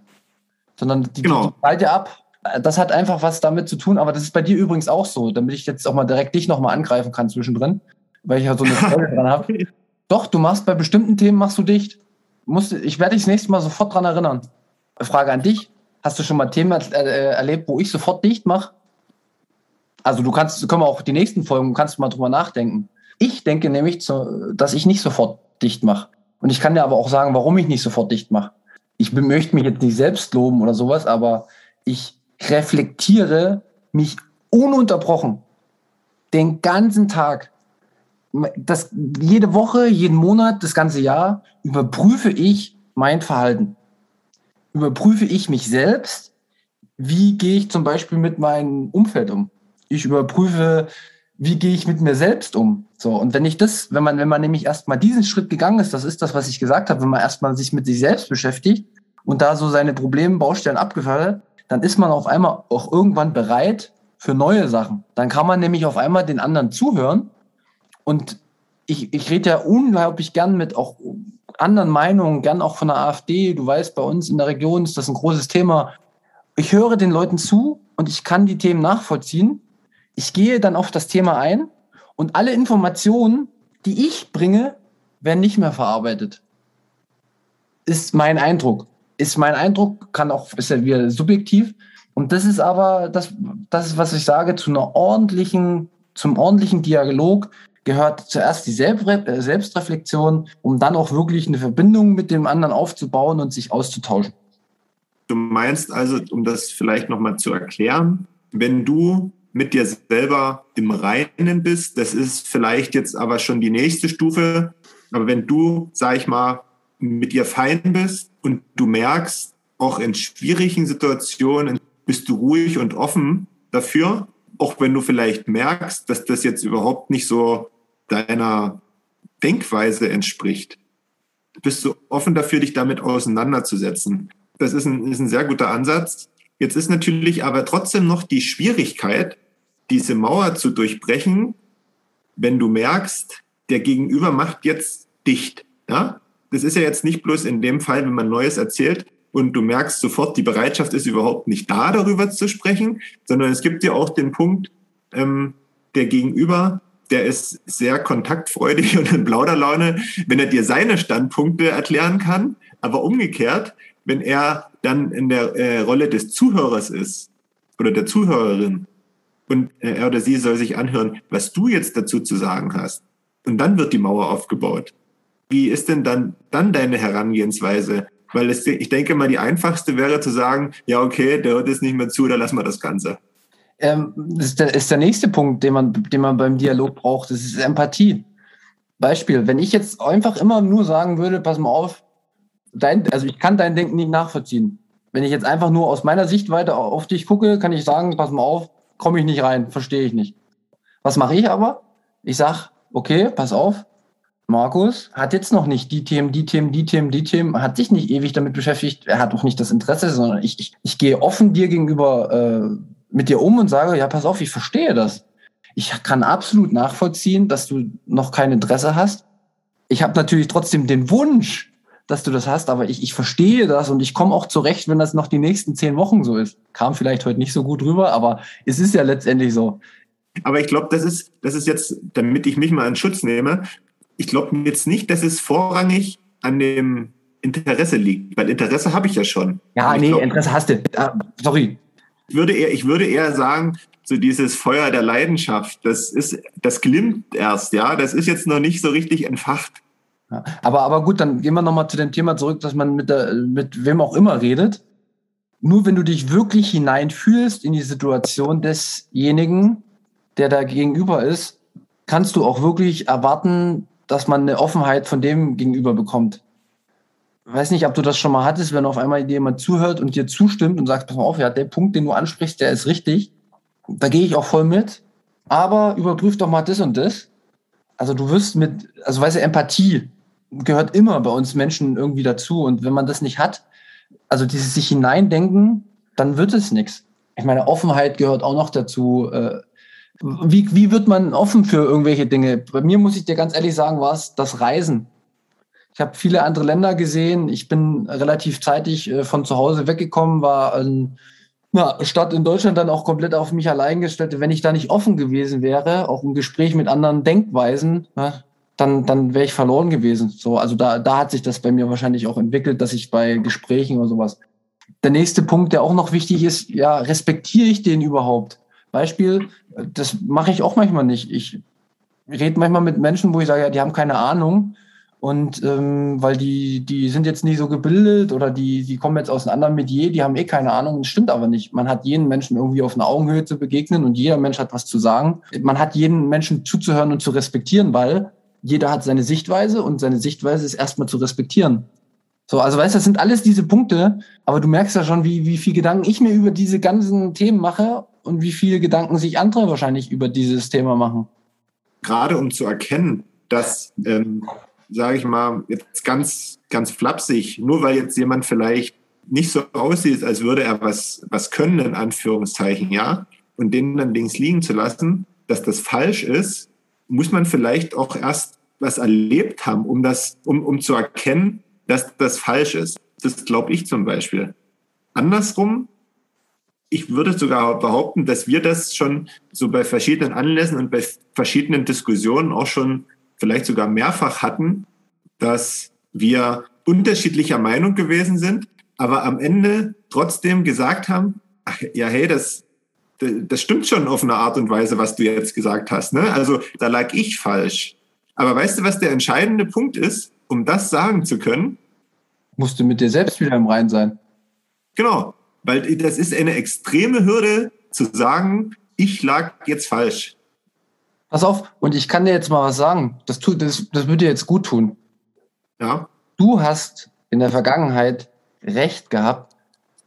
sondern die, genau. die, ja ab. Das hat einfach was damit zu tun, aber das ist bei dir übrigens auch so, damit ich jetzt auch mal direkt dich nochmal angreifen kann zwischendrin weil ich ja so eine Freude dran habe. Doch, du machst bei bestimmten Themen machst du dicht. Musst, ich werde dich das nächste Mal sofort dran erinnern. Frage an dich. Hast du schon mal Themen äh, erlebt, wo ich sofort dicht mache? Also du kannst, können wir auch die nächsten Folgen, kannst du mal drüber nachdenken. Ich denke nämlich, zu, dass ich nicht sofort dicht mache. Und ich kann dir aber auch sagen, warum ich nicht sofort dicht mache. Ich möchte mich jetzt nicht selbst loben oder sowas, aber ich reflektiere mich ununterbrochen den ganzen Tag das, jede Woche, jeden Monat, das ganze Jahr überprüfe ich mein Verhalten. Überprüfe ich mich selbst. Wie gehe ich zum Beispiel mit meinem Umfeld um? Ich überprüfe, wie gehe ich mit mir selbst um? So. Und wenn ich das, wenn man, wenn man nämlich erstmal diesen Schritt gegangen ist, das ist das, was ich gesagt habe, wenn man erstmal sich mit sich selbst beschäftigt und da so seine Probleme, Baustellen abgefallen, dann ist man auf einmal auch irgendwann bereit für neue Sachen. Dann kann man nämlich auf einmal den anderen zuhören und ich, ich rede ja unglaublich gern mit auch anderen Meinungen, gern auch von der AfD. Du weißt, bei uns in der Region ist das ein großes Thema. Ich höre den Leuten zu und ich kann die Themen nachvollziehen. Ich gehe dann auf das Thema ein und alle Informationen, die ich bringe, werden nicht mehr verarbeitet. Ist mein Eindruck. Ist mein Eindruck, kann auch, ist ja wieder subjektiv. Und das ist aber, das, das ist, was ich sage, zu einer ordentlichen, zum ordentlichen Dialog gehört zuerst die äh, Selbstreflexion, um dann auch wirklich eine Verbindung mit dem anderen aufzubauen und sich auszutauschen. Du meinst also, um das vielleicht nochmal zu erklären, wenn du mit dir selber im Reinen bist, das ist vielleicht jetzt aber schon die nächste Stufe, aber wenn du, sag ich mal, mit dir fein bist und du merkst, auch in schwierigen Situationen bist du ruhig und offen dafür, auch wenn du vielleicht merkst, dass das jetzt überhaupt nicht so deiner Denkweise entspricht, bist du offen dafür, dich damit auseinanderzusetzen. Das ist ein, ist ein sehr guter Ansatz. Jetzt ist natürlich aber trotzdem noch die Schwierigkeit, diese Mauer zu durchbrechen, wenn du merkst, der Gegenüber macht jetzt dicht. Ja? Das ist ja jetzt nicht bloß in dem Fall, wenn man Neues erzählt und du merkst sofort, die Bereitschaft ist überhaupt nicht da, darüber zu sprechen, sondern es gibt ja auch den Punkt, ähm, der Gegenüber, der ist sehr kontaktfreudig und in Plauderlaune, wenn er dir seine Standpunkte erklären kann, aber umgekehrt, wenn er dann in der äh, Rolle des Zuhörers ist oder der Zuhörerin und äh, er oder sie soll sich anhören, was du jetzt dazu zu sagen hast. Und dann wird die Mauer aufgebaut. Wie ist denn dann, dann deine Herangehensweise? Weil es, ich denke mal, die einfachste wäre zu sagen, ja, okay, der hört jetzt nicht mehr zu, dann lassen wir das Ganze. Ähm, das ist der, ist der nächste Punkt, den man, den man beim Dialog braucht. Das ist Empathie. Beispiel, wenn ich jetzt einfach immer nur sagen würde, pass mal auf, dein, also ich kann dein Denken nicht nachvollziehen. Wenn ich jetzt einfach nur aus meiner Sichtweite auf dich gucke, kann ich sagen, pass mal auf, komme ich nicht rein, verstehe ich nicht. Was mache ich aber? Ich sage, okay, pass auf, Markus hat jetzt noch nicht die Themen, die Themen, die Themen, die Themen, hat sich nicht ewig damit beschäftigt, er hat auch nicht das Interesse, sondern ich, ich, ich gehe offen dir gegenüber äh, mit dir um und sage, ja, pass auf, ich verstehe das. Ich kann absolut nachvollziehen, dass du noch kein Interesse hast. Ich habe natürlich trotzdem den Wunsch, dass du das hast, aber ich, ich verstehe das und ich komme auch zurecht, wenn das noch die nächsten zehn Wochen so ist. Kam vielleicht heute nicht so gut rüber, aber es ist ja letztendlich so. Aber ich glaube, das ist, das ist jetzt, damit ich mich mal in Schutz nehme, ich glaube jetzt nicht, dass es vorrangig an dem Interesse liegt, weil Interesse habe ich ja schon. Ja, nee, glaub, Interesse hast du. Ah, sorry. Ich würde, eher, ich würde eher sagen, so dieses Feuer der Leidenschaft, das ist, das glimmt erst, ja, das ist jetzt noch nicht so richtig entfacht. Ja, aber, aber gut, dann gehen wir nochmal zu dem Thema zurück, dass man mit, der, mit wem auch immer redet. Nur wenn du dich wirklich hineinfühlst in die Situation desjenigen, der da gegenüber ist, kannst du auch wirklich erwarten, dass man eine Offenheit von dem gegenüber bekommt. Ich weiß nicht, ob du das schon mal hattest, wenn auf einmal jemand zuhört und dir zustimmt und sagt, pass mal auf, ja, der Punkt, den du ansprichst, der ist richtig. Da gehe ich auch voll mit. Aber überprüf doch mal das und das. Also du wirst mit, also weißt du, Empathie, gehört immer bei uns Menschen irgendwie dazu. Und wenn man das nicht hat, also dieses sich hineindenken, dann wird es nichts. Ich meine, Offenheit gehört auch noch dazu. Äh, wie, wie wird man offen für irgendwelche Dinge? Bei mir muss ich dir ganz ehrlich sagen, war es das Reisen. Ich habe viele andere Länder gesehen. Ich bin relativ zeitig äh, von zu Hause weggekommen, war in einer Stadt in Deutschland dann auch komplett auf mich allein gestellt. Wenn ich da nicht offen gewesen wäre, auch im Gespräch mit anderen Denkweisen, dann, dann wäre ich verloren gewesen. So, also da, da hat sich das bei mir wahrscheinlich auch entwickelt, dass ich bei Gesprächen oder sowas. Der nächste Punkt, der auch noch wichtig ist, ja, respektiere ich den überhaupt? Beispiel, das mache ich auch manchmal nicht. Ich rede manchmal mit Menschen, wo ich sage, ja, die haben keine Ahnung. Und ähm, weil die, die sind jetzt nicht so gebildet oder die, die kommen jetzt aus einem anderen Metier, die haben eh keine Ahnung. Das stimmt aber nicht. Man hat jeden Menschen irgendwie auf einer Augenhöhe zu begegnen und jeder Mensch hat was zu sagen. Man hat jeden Menschen zuzuhören und zu respektieren, weil jeder hat seine Sichtweise und seine Sichtweise ist erstmal zu respektieren. So, also weißt du, das sind alles diese Punkte, aber du merkst ja schon, wie, wie viel Gedanken ich mir über diese ganzen Themen mache und wie viele Gedanken sich andere wahrscheinlich über dieses Thema machen. Gerade um zu erkennen, dass, ähm, sage ich mal, jetzt ganz, ganz flapsig, nur weil jetzt jemand vielleicht nicht so aussieht, als würde er was, was können, in Anführungszeichen, ja, und den dann links liegen zu lassen, dass das falsch ist, muss man vielleicht auch erst was erlebt haben, um das, um, um zu erkennen, dass das falsch ist. Das glaube ich zum Beispiel. Andersrum, ich würde sogar behaupten, dass wir das schon so bei verschiedenen Anlässen und bei verschiedenen Diskussionen auch schon vielleicht sogar mehrfach hatten, dass wir unterschiedlicher Meinung gewesen sind, aber am Ende trotzdem gesagt haben, ach, ja, hey, das, das stimmt schon auf eine Art und Weise, was du jetzt gesagt hast. Ne? Also da lag ich falsch. Aber weißt du, was der entscheidende Punkt ist, um das sagen zu können? Musst du mit dir selbst wieder im Rein sein. Genau, weil das ist eine extreme Hürde zu sagen, ich lag jetzt falsch. Pass auf, und ich kann dir jetzt mal was sagen. Das, tut, das, das würde dir jetzt gut tun. Ja. Du hast in der Vergangenheit recht gehabt,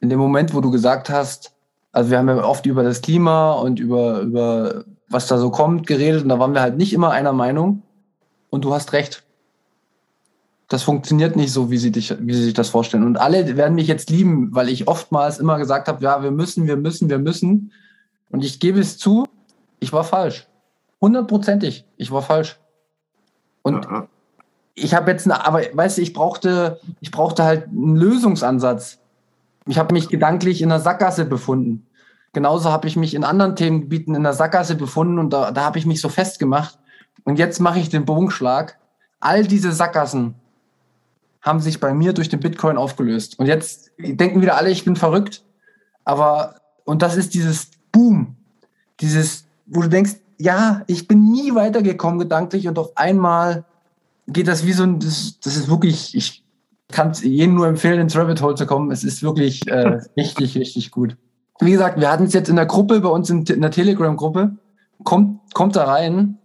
in dem Moment, wo du gesagt hast, also wir haben ja oft über das Klima und über, über was da so kommt geredet und da waren wir halt nicht immer einer Meinung. Und du hast recht. Das funktioniert nicht so, wie sie, dich, wie sie sich das vorstellen. Und alle werden mich jetzt lieben, weil ich oftmals immer gesagt habe, ja, wir müssen, wir müssen, wir müssen. Und ich gebe es zu, ich war falsch. Hundertprozentig, ich war falsch. Und ich habe jetzt, eine, aber weißt du, ich brauchte, ich brauchte halt einen Lösungsansatz. Ich habe mich gedanklich in der Sackgasse befunden. Genauso habe ich mich in anderen Themengebieten in der Sackgasse befunden und da, da habe ich mich so festgemacht. Und jetzt mache ich den Bogenschlag. All diese Sackgassen haben sich bei mir durch den Bitcoin aufgelöst. Und jetzt denken wieder alle, ich bin verrückt. Aber, und das ist dieses Boom, dieses, wo du denkst, ja, ich bin nie weitergekommen gedanklich und auf einmal geht das wie so ein, das, das ist wirklich, ich kann es jedem nur empfehlen, ins Rabbit Hole zu kommen. Es ist wirklich äh, richtig, richtig gut. Wie gesagt, wir hatten es jetzt in der Gruppe, bei uns in, in der Telegram-Gruppe. Kommt, kommt da rein.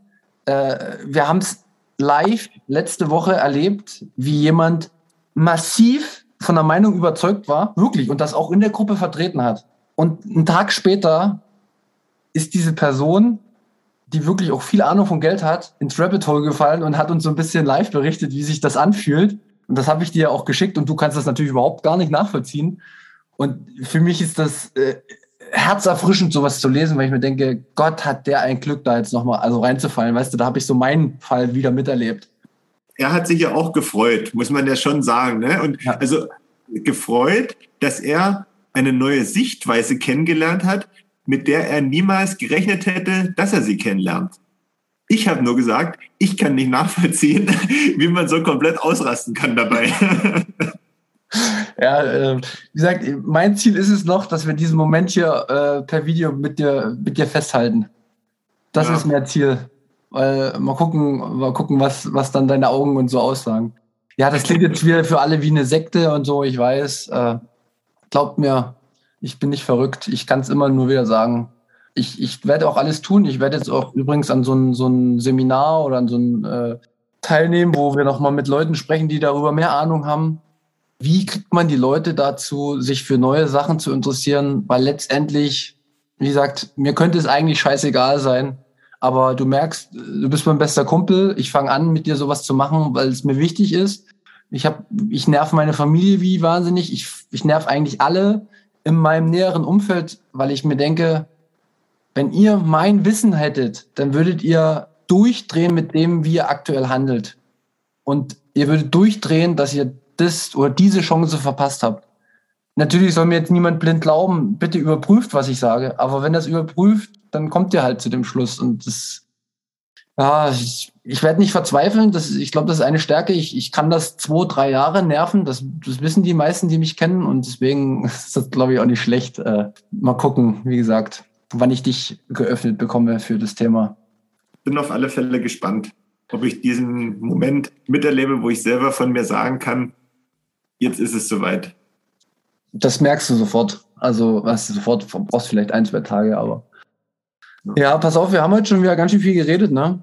Äh, wir haben es live letzte Woche erlebt, wie jemand massiv von der Meinung überzeugt war, wirklich, und das auch in der Gruppe vertreten hat. Und einen Tag später ist diese Person die wirklich auch viel Ahnung von Geld hat, ins Rabbit Hole gefallen und hat uns so ein bisschen live berichtet, wie sich das anfühlt. Und das habe ich dir auch geschickt und du kannst das natürlich überhaupt gar nicht nachvollziehen. Und für mich ist das äh, herzerfrischend, sowas zu lesen, weil ich mir denke, Gott hat der ein Glück, da jetzt nochmal also reinzufallen. Weißt du, da habe ich so meinen Fall wieder miterlebt. Er hat sich ja auch gefreut, muss man ja schon sagen. Ne? Und ja. also gefreut, dass er eine neue Sichtweise kennengelernt hat, mit der er niemals gerechnet hätte, dass er sie kennenlernt. Ich habe nur gesagt, ich kann nicht nachvollziehen, wie man so komplett ausrasten kann dabei. Ja, äh, wie gesagt, mein Ziel ist es noch, dass wir diesen Moment hier äh, per Video mit dir, mit dir festhalten. Das ja. ist mein Ziel. Weil, mal gucken, mal gucken, was, was dann deine Augen und so aussagen. Ja, das klingt jetzt wieder für alle wie eine Sekte und so, ich weiß. Äh, glaubt mir, ich bin nicht verrückt. Ich kann es immer nur wieder sagen. Ich, ich werde auch alles tun. Ich werde jetzt auch übrigens an so ein, so ein Seminar oder an so ein äh, teilnehmen, wo wir nochmal mit Leuten sprechen, die darüber mehr Ahnung haben. Wie kriegt man die Leute dazu, sich für neue Sachen zu interessieren? Weil letztendlich, wie gesagt, mir könnte es eigentlich scheißegal sein. Aber du merkst, du bist mein bester Kumpel. Ich fange an, mit dir sowas zu machen, weil es mir wichtig ist. Ich habe, ich nerv meine Familie wie wahnsinnig. Ich, ich nerv eigentlich alle in meinem näheren Umfeld, weil ich mir denke, wenn ihr mein Wissen hättet, dann würdet ihr durchdrehen mit dem, wie ihr aktuell handelt. Und ihr würdet durchdrehen, dass ihr das oder diese Chance verpasst habt. Natürlich soll mir jetzt niemand blind glauben, bitte überprüft, was ich sage. Aber wenn das überprüft, dann kommt ihr halt zu dem Schluss. Und das, ja, ich, ich werde nicht verzweifeln. Das, ich glaube, das ist eine Stärke. Ich, ich kann das zwei, drei Jahre nerven. Das, das wissen die meisten, die mich kennen. Und deswegen ist das, glaube ich, auch nicht schlecht. Äh, mal gucken, wie gesagt, wann ich dich geöffnet bekomme für das Thema. Bin auf alle Fälle gespannt, ob ich diesen Moment miterlebe, wo ich selber von mir sagen kann, jetzt ist es soweit. Das merkst du sofort. Also, was du sofort, brauchst vielleicht ein, zwei Tage, aber. Ja, pass auf, wir haben heute schon wieder ganz schön viel geredet, ne?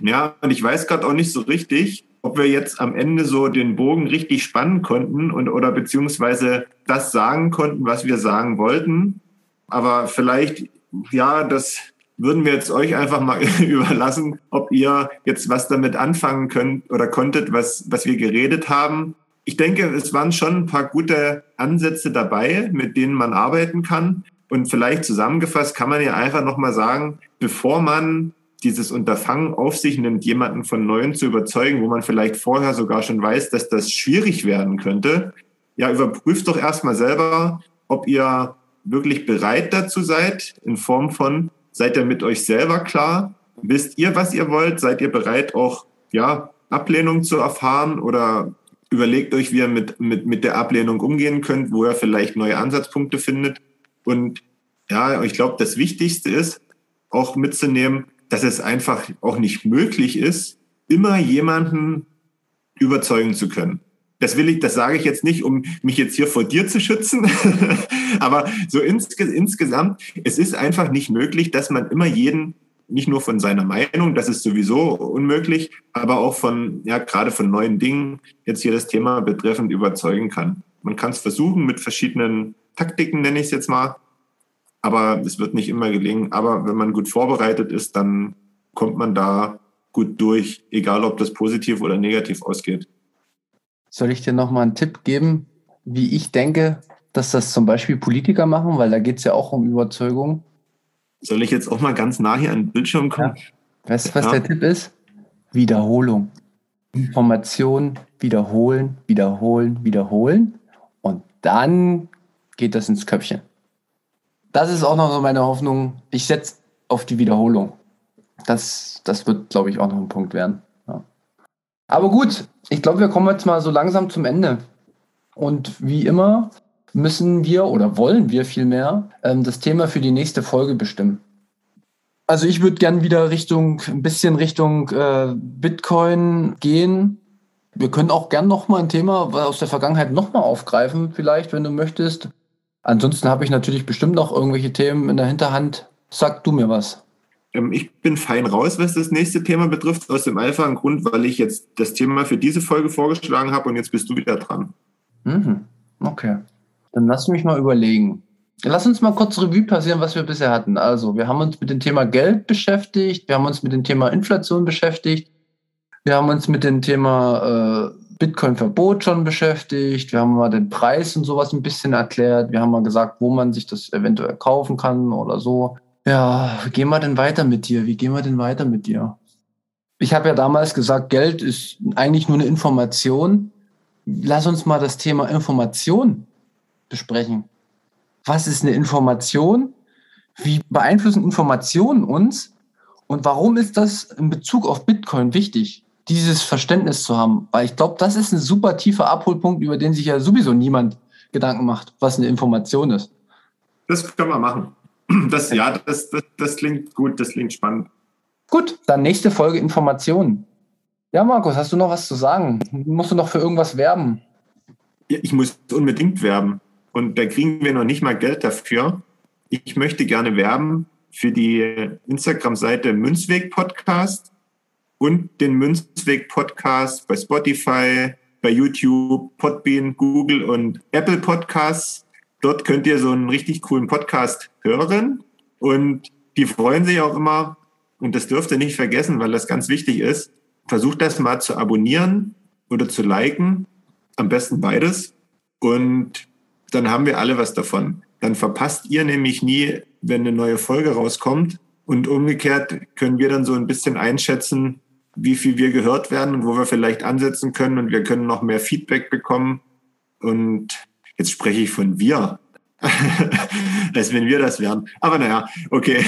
Ja, und ich weiß gerade auch nicht so richtig, ob wir jetzt am Ende so den Bogen richtig spannen konnten und oder beziehungsweise das sagen konnten, was wir sagen wollten. Aber vielleicht, ja, das würden wir jetzt euch einfach mal überlassen, ob ihr jetzt was damit anfangen könnt oder konntet, was, was wir geredet haben. Ich denke, es waren schon ein paar gute Ansätze dabei, mit denen man arbeiten kann. Und vielleicht zusammengefasst kann man ja einfach nochmal sagen, bevor man dieses Unterfangen auf sich nimmt, jemanden von Neuem zu überzeugen, wo man vielleicht vorher sogar schon weiß, dass das schwierig werden könnte, ja, überprüft doch erstmal selber, ob ihr wirklich bereit dazu seid, in Form von, seid ihr mit euch selber klar? Wisst ihr, was ihr wollt? Seid ihr bereit, auch ja, Ablehnung zu erfahren oder überlegt euch, wie ihr mit, mit, mit der Ablehnung umgehen könnt, wo ihr vielleicht neue Ansatzpunkte findet. Und ja, ich glaube, das Wichtigste ist auch mitzunehmen, dass es einfach auch nicht möglich ist, immer jemanden überzeugen zu können. Das will ich, das sage ich jetzt nicht, um mich jetzt hier vor dir zu schützen, aber so insge insgesamt, es ist einfach nicht möglich, dass man immer jeden nicht nur von seiner Meinung, das ist sowieso unmöglich, aber auch von, ja, gerade von neuen Dingen jetzt hier das Thema betreffend überzeugen kann. Man kann es versuchen mit verschiedenen Taktiken, nenne ich es jetzt mal, aber es wird nicht immer gelingen. Aber wenn man gut vorbereitet ist, dann kommt man da gut durch, egal ob das positiv oder negativ ausgeht. Soll ich dir nochmal einen Tipp geben, wie ich denke, dass das zum Beispiel Politiker machen, weil da geht es ja auch um Überzeugung. Soll ich jetzt auch mal ganz nah hier an den Bildschirm kommen? Ja. Weißt du, was ja. der Tipp ist? Wiederholung. Information wiederholen, wiederholen, wiederholen. Und dann geht das ins Köpfchen. Das ist auch noch so meine Hoffnung. Ich setze auf die Wiederholung. Das, das wird, glaube ich, auch noch ein Punkt werden. Aber gut, ich glaube, wir kommen jetzt mal so langsam zum Ende. Und wie immer müssen wir oder wollen wir vielmehr ähm, das Thema für die nächste Folge bestimmen. Also ich würde gern wieder Richtung, ein bisschen Richtung äh, Bitcoin gehen. Wir können auch gern nochmal ein Thema aus der Vergangenheit nochmal aufgreifen, vielleicht, wenn du möchtest. Ansonsten habe ich natürlich bestimmt noch irgendwelche Themen in der Hinterhand. Sag du mir was. Ähm, ich bin fein raus, was das nächste Thema betrifft, aus dem einfachen Grund, weil ich jetzt das Thema für diese Folge vorgeschlagen habe und jetzt bist du wieder dran. Mhm. Okay. Dann lass mich mal überlegen. Lass uns mal kurz Revue passieren, was wir bisher hatten. Also, wir haben uns mit dem Thema Geld beschäftigt, wir haben uns mit dem Thema Inflation beschäftigt, wir haben uns mit dem Thema äh, Bitcoin-Verbot schon beschäftigt, wir haben mal den Preis und sowas ein bisschen erklärt, wir haben mal gesagt, wo man sich das eventuell kaufen kann oder so. Ja, wie gehen wir denn weiter mit dir? Wie gehen wir denn weiter mit dir? Ich habe ja damals gesagt, Geld ist eigentlich nur eine Information. Lass uns mal das Thema Information besprechen. Was ist eine Information? Wie beeinflussen Informationen uns? Und warum ist das in Bezug auf Bitcoin wichtig, dieses Verständnis zu haben? Weil ich glaube, das ist ein super tiefer Abholpunkt, über den sich ja sowieso niemand Gedanken macht, was eine Information ist. Das können wir machen. Das, ja, das, das, das klingt gut, das klingt spannend. Gut, dann nächste Folge Informationen. Ja, Markus, hast du noch was zu sagen? Musst du noch für irgendwas werben? Ja, ich muss unbedingt werben. Und da kriegen wir noch nicht mal Geld dafür. Ich möchte gerne werben für die Instagram-Seite Münzweg Podcast und den Münzweg Podcast bei Spotify, bei YouTube, Podbean, Google und Apple Podcasts. Dort könnt ihr so einen richtig coolen Podcast hören und die freuen sich auch immer. Und das dürft ihr nicht vergessen, weil das ganz wichtig ist. Versucht das mal zu abonnieren oder zu liken. Am besten beides. Und dann haben wir alle was davon. Dann verpasst ihr nämlich nie, wenn eine neue Folge rauskommt. Und umgekehrt können wir dann so ein bisschen einschätzen, wie viel wir gehört werden und wo wir vielleicht ansetzen können. Und wir können noch mehr Feedback bekommen. Und jetzt spreche ich von wir. als wenn wir das wären. Aber naja, okay.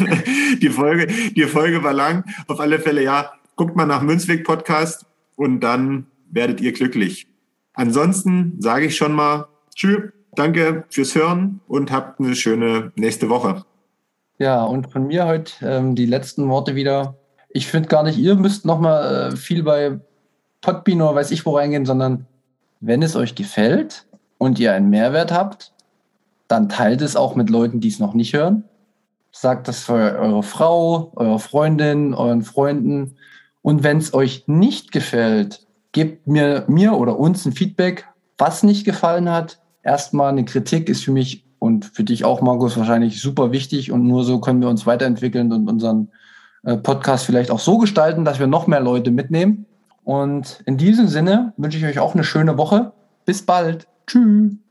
die, Folge, die Folge war lang. Auf alle Fälle, ja, guckt mal nach Münzweg Podcast und dann werdet ihr glücklich. Ansonsten sage ich schon mal, Tschüss, danke fürs Hören und habt eine schöne nächste Woche. Ja, und von mir heute ähm, die letzten Worte wieder. Ich finde gar nicht, ihr müsst nochmal äh, viel bei Podbean oder weiß ich wo reingehen, sondern wenn es euch gefällt und ihr einen Mehrwert habt, dann teilt es auch mit Leuten, die es noch nicht hören. Sagt das für eure Frau, eure Freundin, euren Freunden. Und wenn es euch nicht gefällt, gebt mir, mir oder uns ein Feedback, was nicht gefallen hat erstmal eine Kritik ist für mich und für dich auch, Markus, wahrscheinlich super wichtig und nur so können wir uns weiterentwickeln und unseren äh, Podcast vielleicht auch so gestalten, dass wir noch mehr Leute mitnehmen. Und in diesem Sinne wünsche ich euch auch eine schöne Woche. Bis bald. Tschüss.